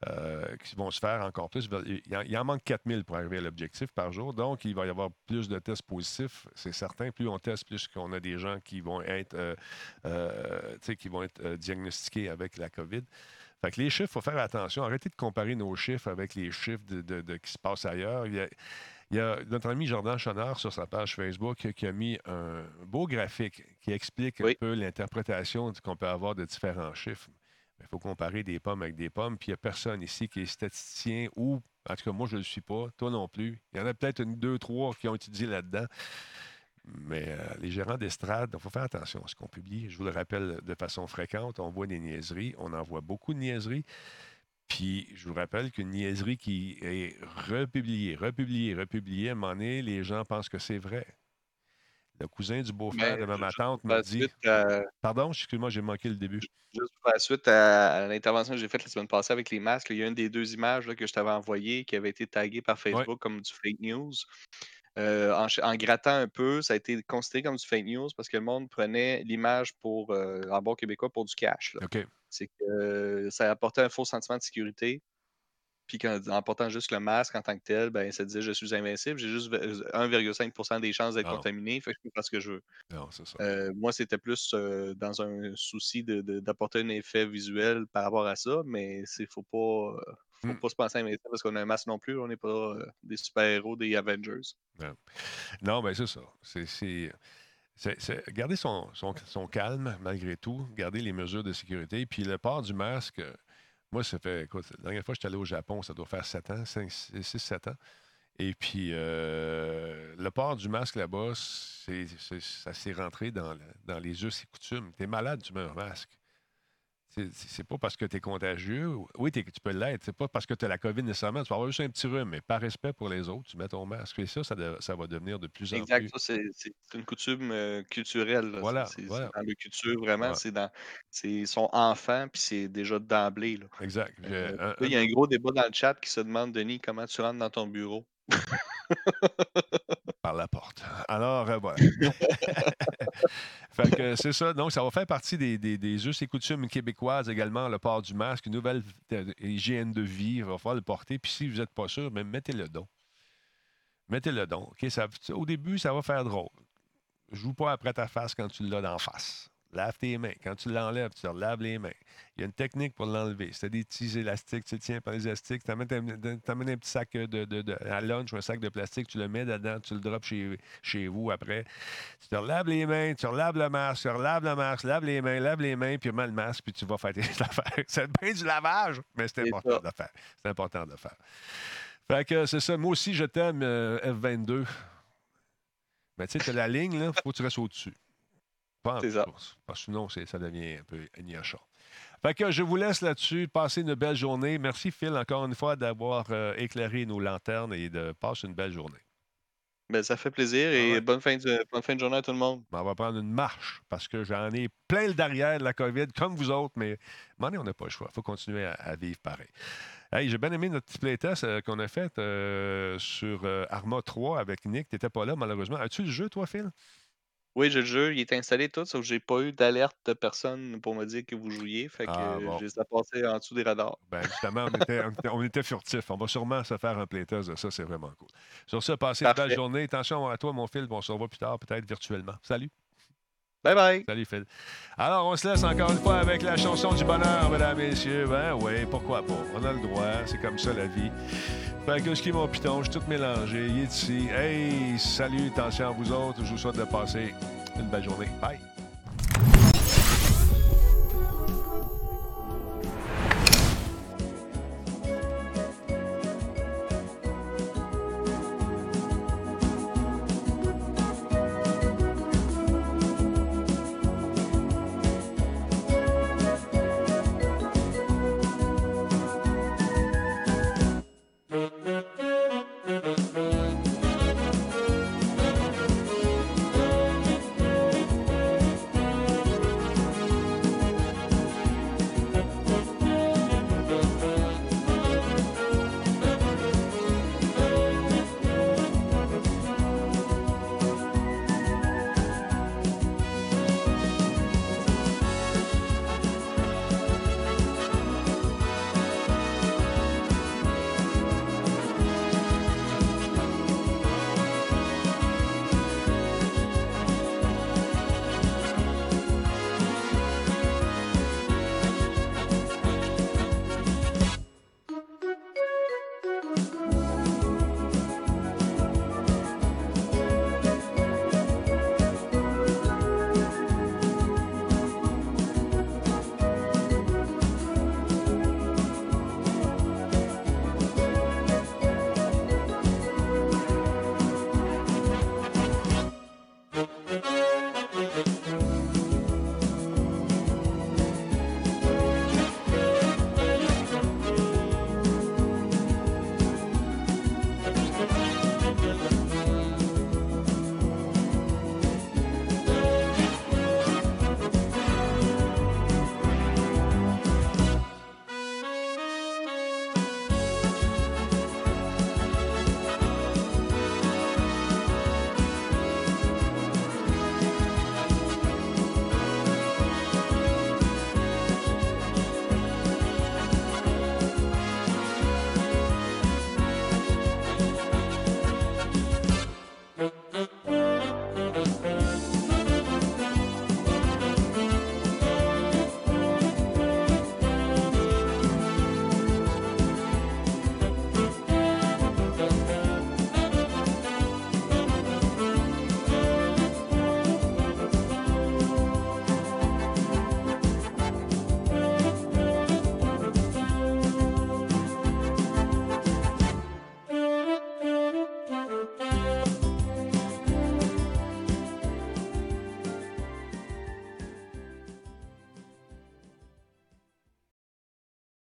euh, qui vont se faire encore plus. Il, en, manque 4000 pour arriver à l'objectif par jour. Donc, il va y avoir plus de tests positifs, c'est certain. Plus on teste, plus qu'on a des gens qui vont être, euh, euh, qui vont être diagnostiqués avec la COVID. Fait que les chiffres, il faut faire attention. Arrêtez de comparer nos chiffres avec les chiffres de, qui se passent ailleurs. Il y, a, notre ami Jordan Chonard sur sa page Facebook qui a mis un beau graphique qui explique un peu l'interprétation qu'on peut avoir de différents chiffres. Il faut comparer des pommes avec des pommes, puis il n'y a personne ici qui est statisticien ou, en tout cas, moi, je ne le suis pas, toi non plus. Il y en a peut-être une, deux, trois qui ont étudié là-dedans. Mais euh, les gérants d'estrade, il faut faire attention à ce qu'on publie. Je vous le rappelle de façon fréquente, on voit des niaiseries, on en voit beaucoup de niaiseries. Puis je vous rappelle qu'une niaiserie qui est republiée, republiée, republiée, à un moment donné, les gens pensent que c'est vrai. Le cousin du beau-frère de ma tante m'a dit. Pardon, excuse-moi, j'ai manqué le début. Juste pour la suite à, l'intervention que j'ai faite la semaine passée avec les masques, il y a une des deux images que je t'avais envoyées qui avait été taguée par Facebook comme du fake news. Euh, en, grattant un peu, ça a été considéré comme du fake news parce que le monde prenait l'image pour, euh, en bon québécois, pour du cash. C'est que euh, ça apportait un faux sentiment de sécurité. Puis en portant juste le masque en tant que tel, ben, ça disait je suis invincible, j'ai juste 1,5% des chances d'être contaminé, fait que je peux faire ce que je veux. Euh, moi, c'était plus euh, dans un souci d'apporter un effet visuel par rapport à ça, mais il faut pas. Faut mmh. pas se penser invincible parce qu'on a un masque non plus, on n'est pas euh, des super-héros des Avengers. Non, ben c'est ça. C'est. garder son, son, calme malgré tout, garder les mesures de sécurité. Puis le port du masque, moi, ça fait, écoute, la dernière fois que je suis allé au Japon, ça doit faire 7 ans, 5, 6, 7 ans. Et puis, euh, le port du masque là-bas, ça s'est rentré dans, dans les us et coutumes. T'es malade, tu mets un masque. C'est pas parce que tu es contagieux. Oui, tu peux l'être. C'est pas parce que tu as la COVID nécessairement. Tu vas avoir juste un petit rhume, mais par respect pour les autres, tu mets ton masque. Et ça, ça, va devenir de plus en plus. Exact. C'est une coutume euh, culturelle. Voilà. C'est dans la culture, vraiment. C'est dans son enfant, puis c'est déjà d'emblée. Exact. Euh, il y a un gros débat dans le chat qui se demande, Denis, comment tu rentres dans ton bureau? La porte. Alors, euh, voilà. fait que c'est ça. Donc, ça va faire partie des, us et coutumes québécoises également, le port du masque, une nouvelle euh, hygiène de vie. Il va falloir le porter. Puis si vous n'êtes pas sûr, mettez-le donc. Mettez-le donc. au début, ça va faire drôle. Joue pas après ta face quand tu l'as d'en face. Lave tes mains. Quand tu l'enlèves, tu te laves les mains. Il y a une technique pour l'enlever. As des petits élastiques, tu tiens par les élastiques, tu amènes, un petit sac de, de, à lunch ou un sac de plastique, tu le mets dedans, tu le drops chez, chez vous après. Tu te laves les mains, tu relaves le masque, tu relaves le masque, lave les mains, lave les mains, puis mets le masque, puis tu vas faire tes affaires. C'est bien du lavage, mais c'est important de le faire. C'est important de le faire. Fait que c'est ça. Moi aussi, je t'aime, euh, F22. Mais tu sais, tu as la ligne, là, faut que tu restes au-dessus. Ça. Parce que sinon, ça devient un peu ignochant. Fait que je vous laisse là-dessus. Passez une belle journée. Merci, Phil, encore une fois, d'avoir euh, éclairé nos lanternes et de passer une belle journée. Ben, ça fait plaisir et bonne, fin de, bonne fin de journée à tout le monde. Ben, on va prendre une marche parce que j'en ai plein le derrière de la COVID, comme vous autres, mais on n'a pas le choix. Il faut continuer à, vivre pareil. Hey, j'ai bien aimé notre petit playtest euh, qu'on a fait euh, sur Arma 3 avec Nick. Tu n'étais pas là, malheureusement. As-tu le jeu, toi, Phil? Oui, j'ai le jeu, il est installé tout, sauf que j'ai pas eu d'alerte de personne pour me dire que vous jouiez. Fait que ah, j'ai ça passé en dessous des radars. Ben, justement, on était, furtifs. On va sûrement se faire un playtest de ça, c'est vraiment cool. Sur ce, passez une belle journée. Attention à toi, mon fil. On se revoit plus tard, peut-être virtuellement. Salut. Bye bye. Salut Phil. Alors, on se laisse encore une fois avec la chanson du bonheur, mesdames messieurs. Ben oui, pourquoi pas? On a le droit, c'est comme ça la vie. Fait que ce qui mon piton, je suis tout mélangé. Il est ici. Hey, salut, attention à vous autres. Je vous souhaite de passer une belle journée. Bye.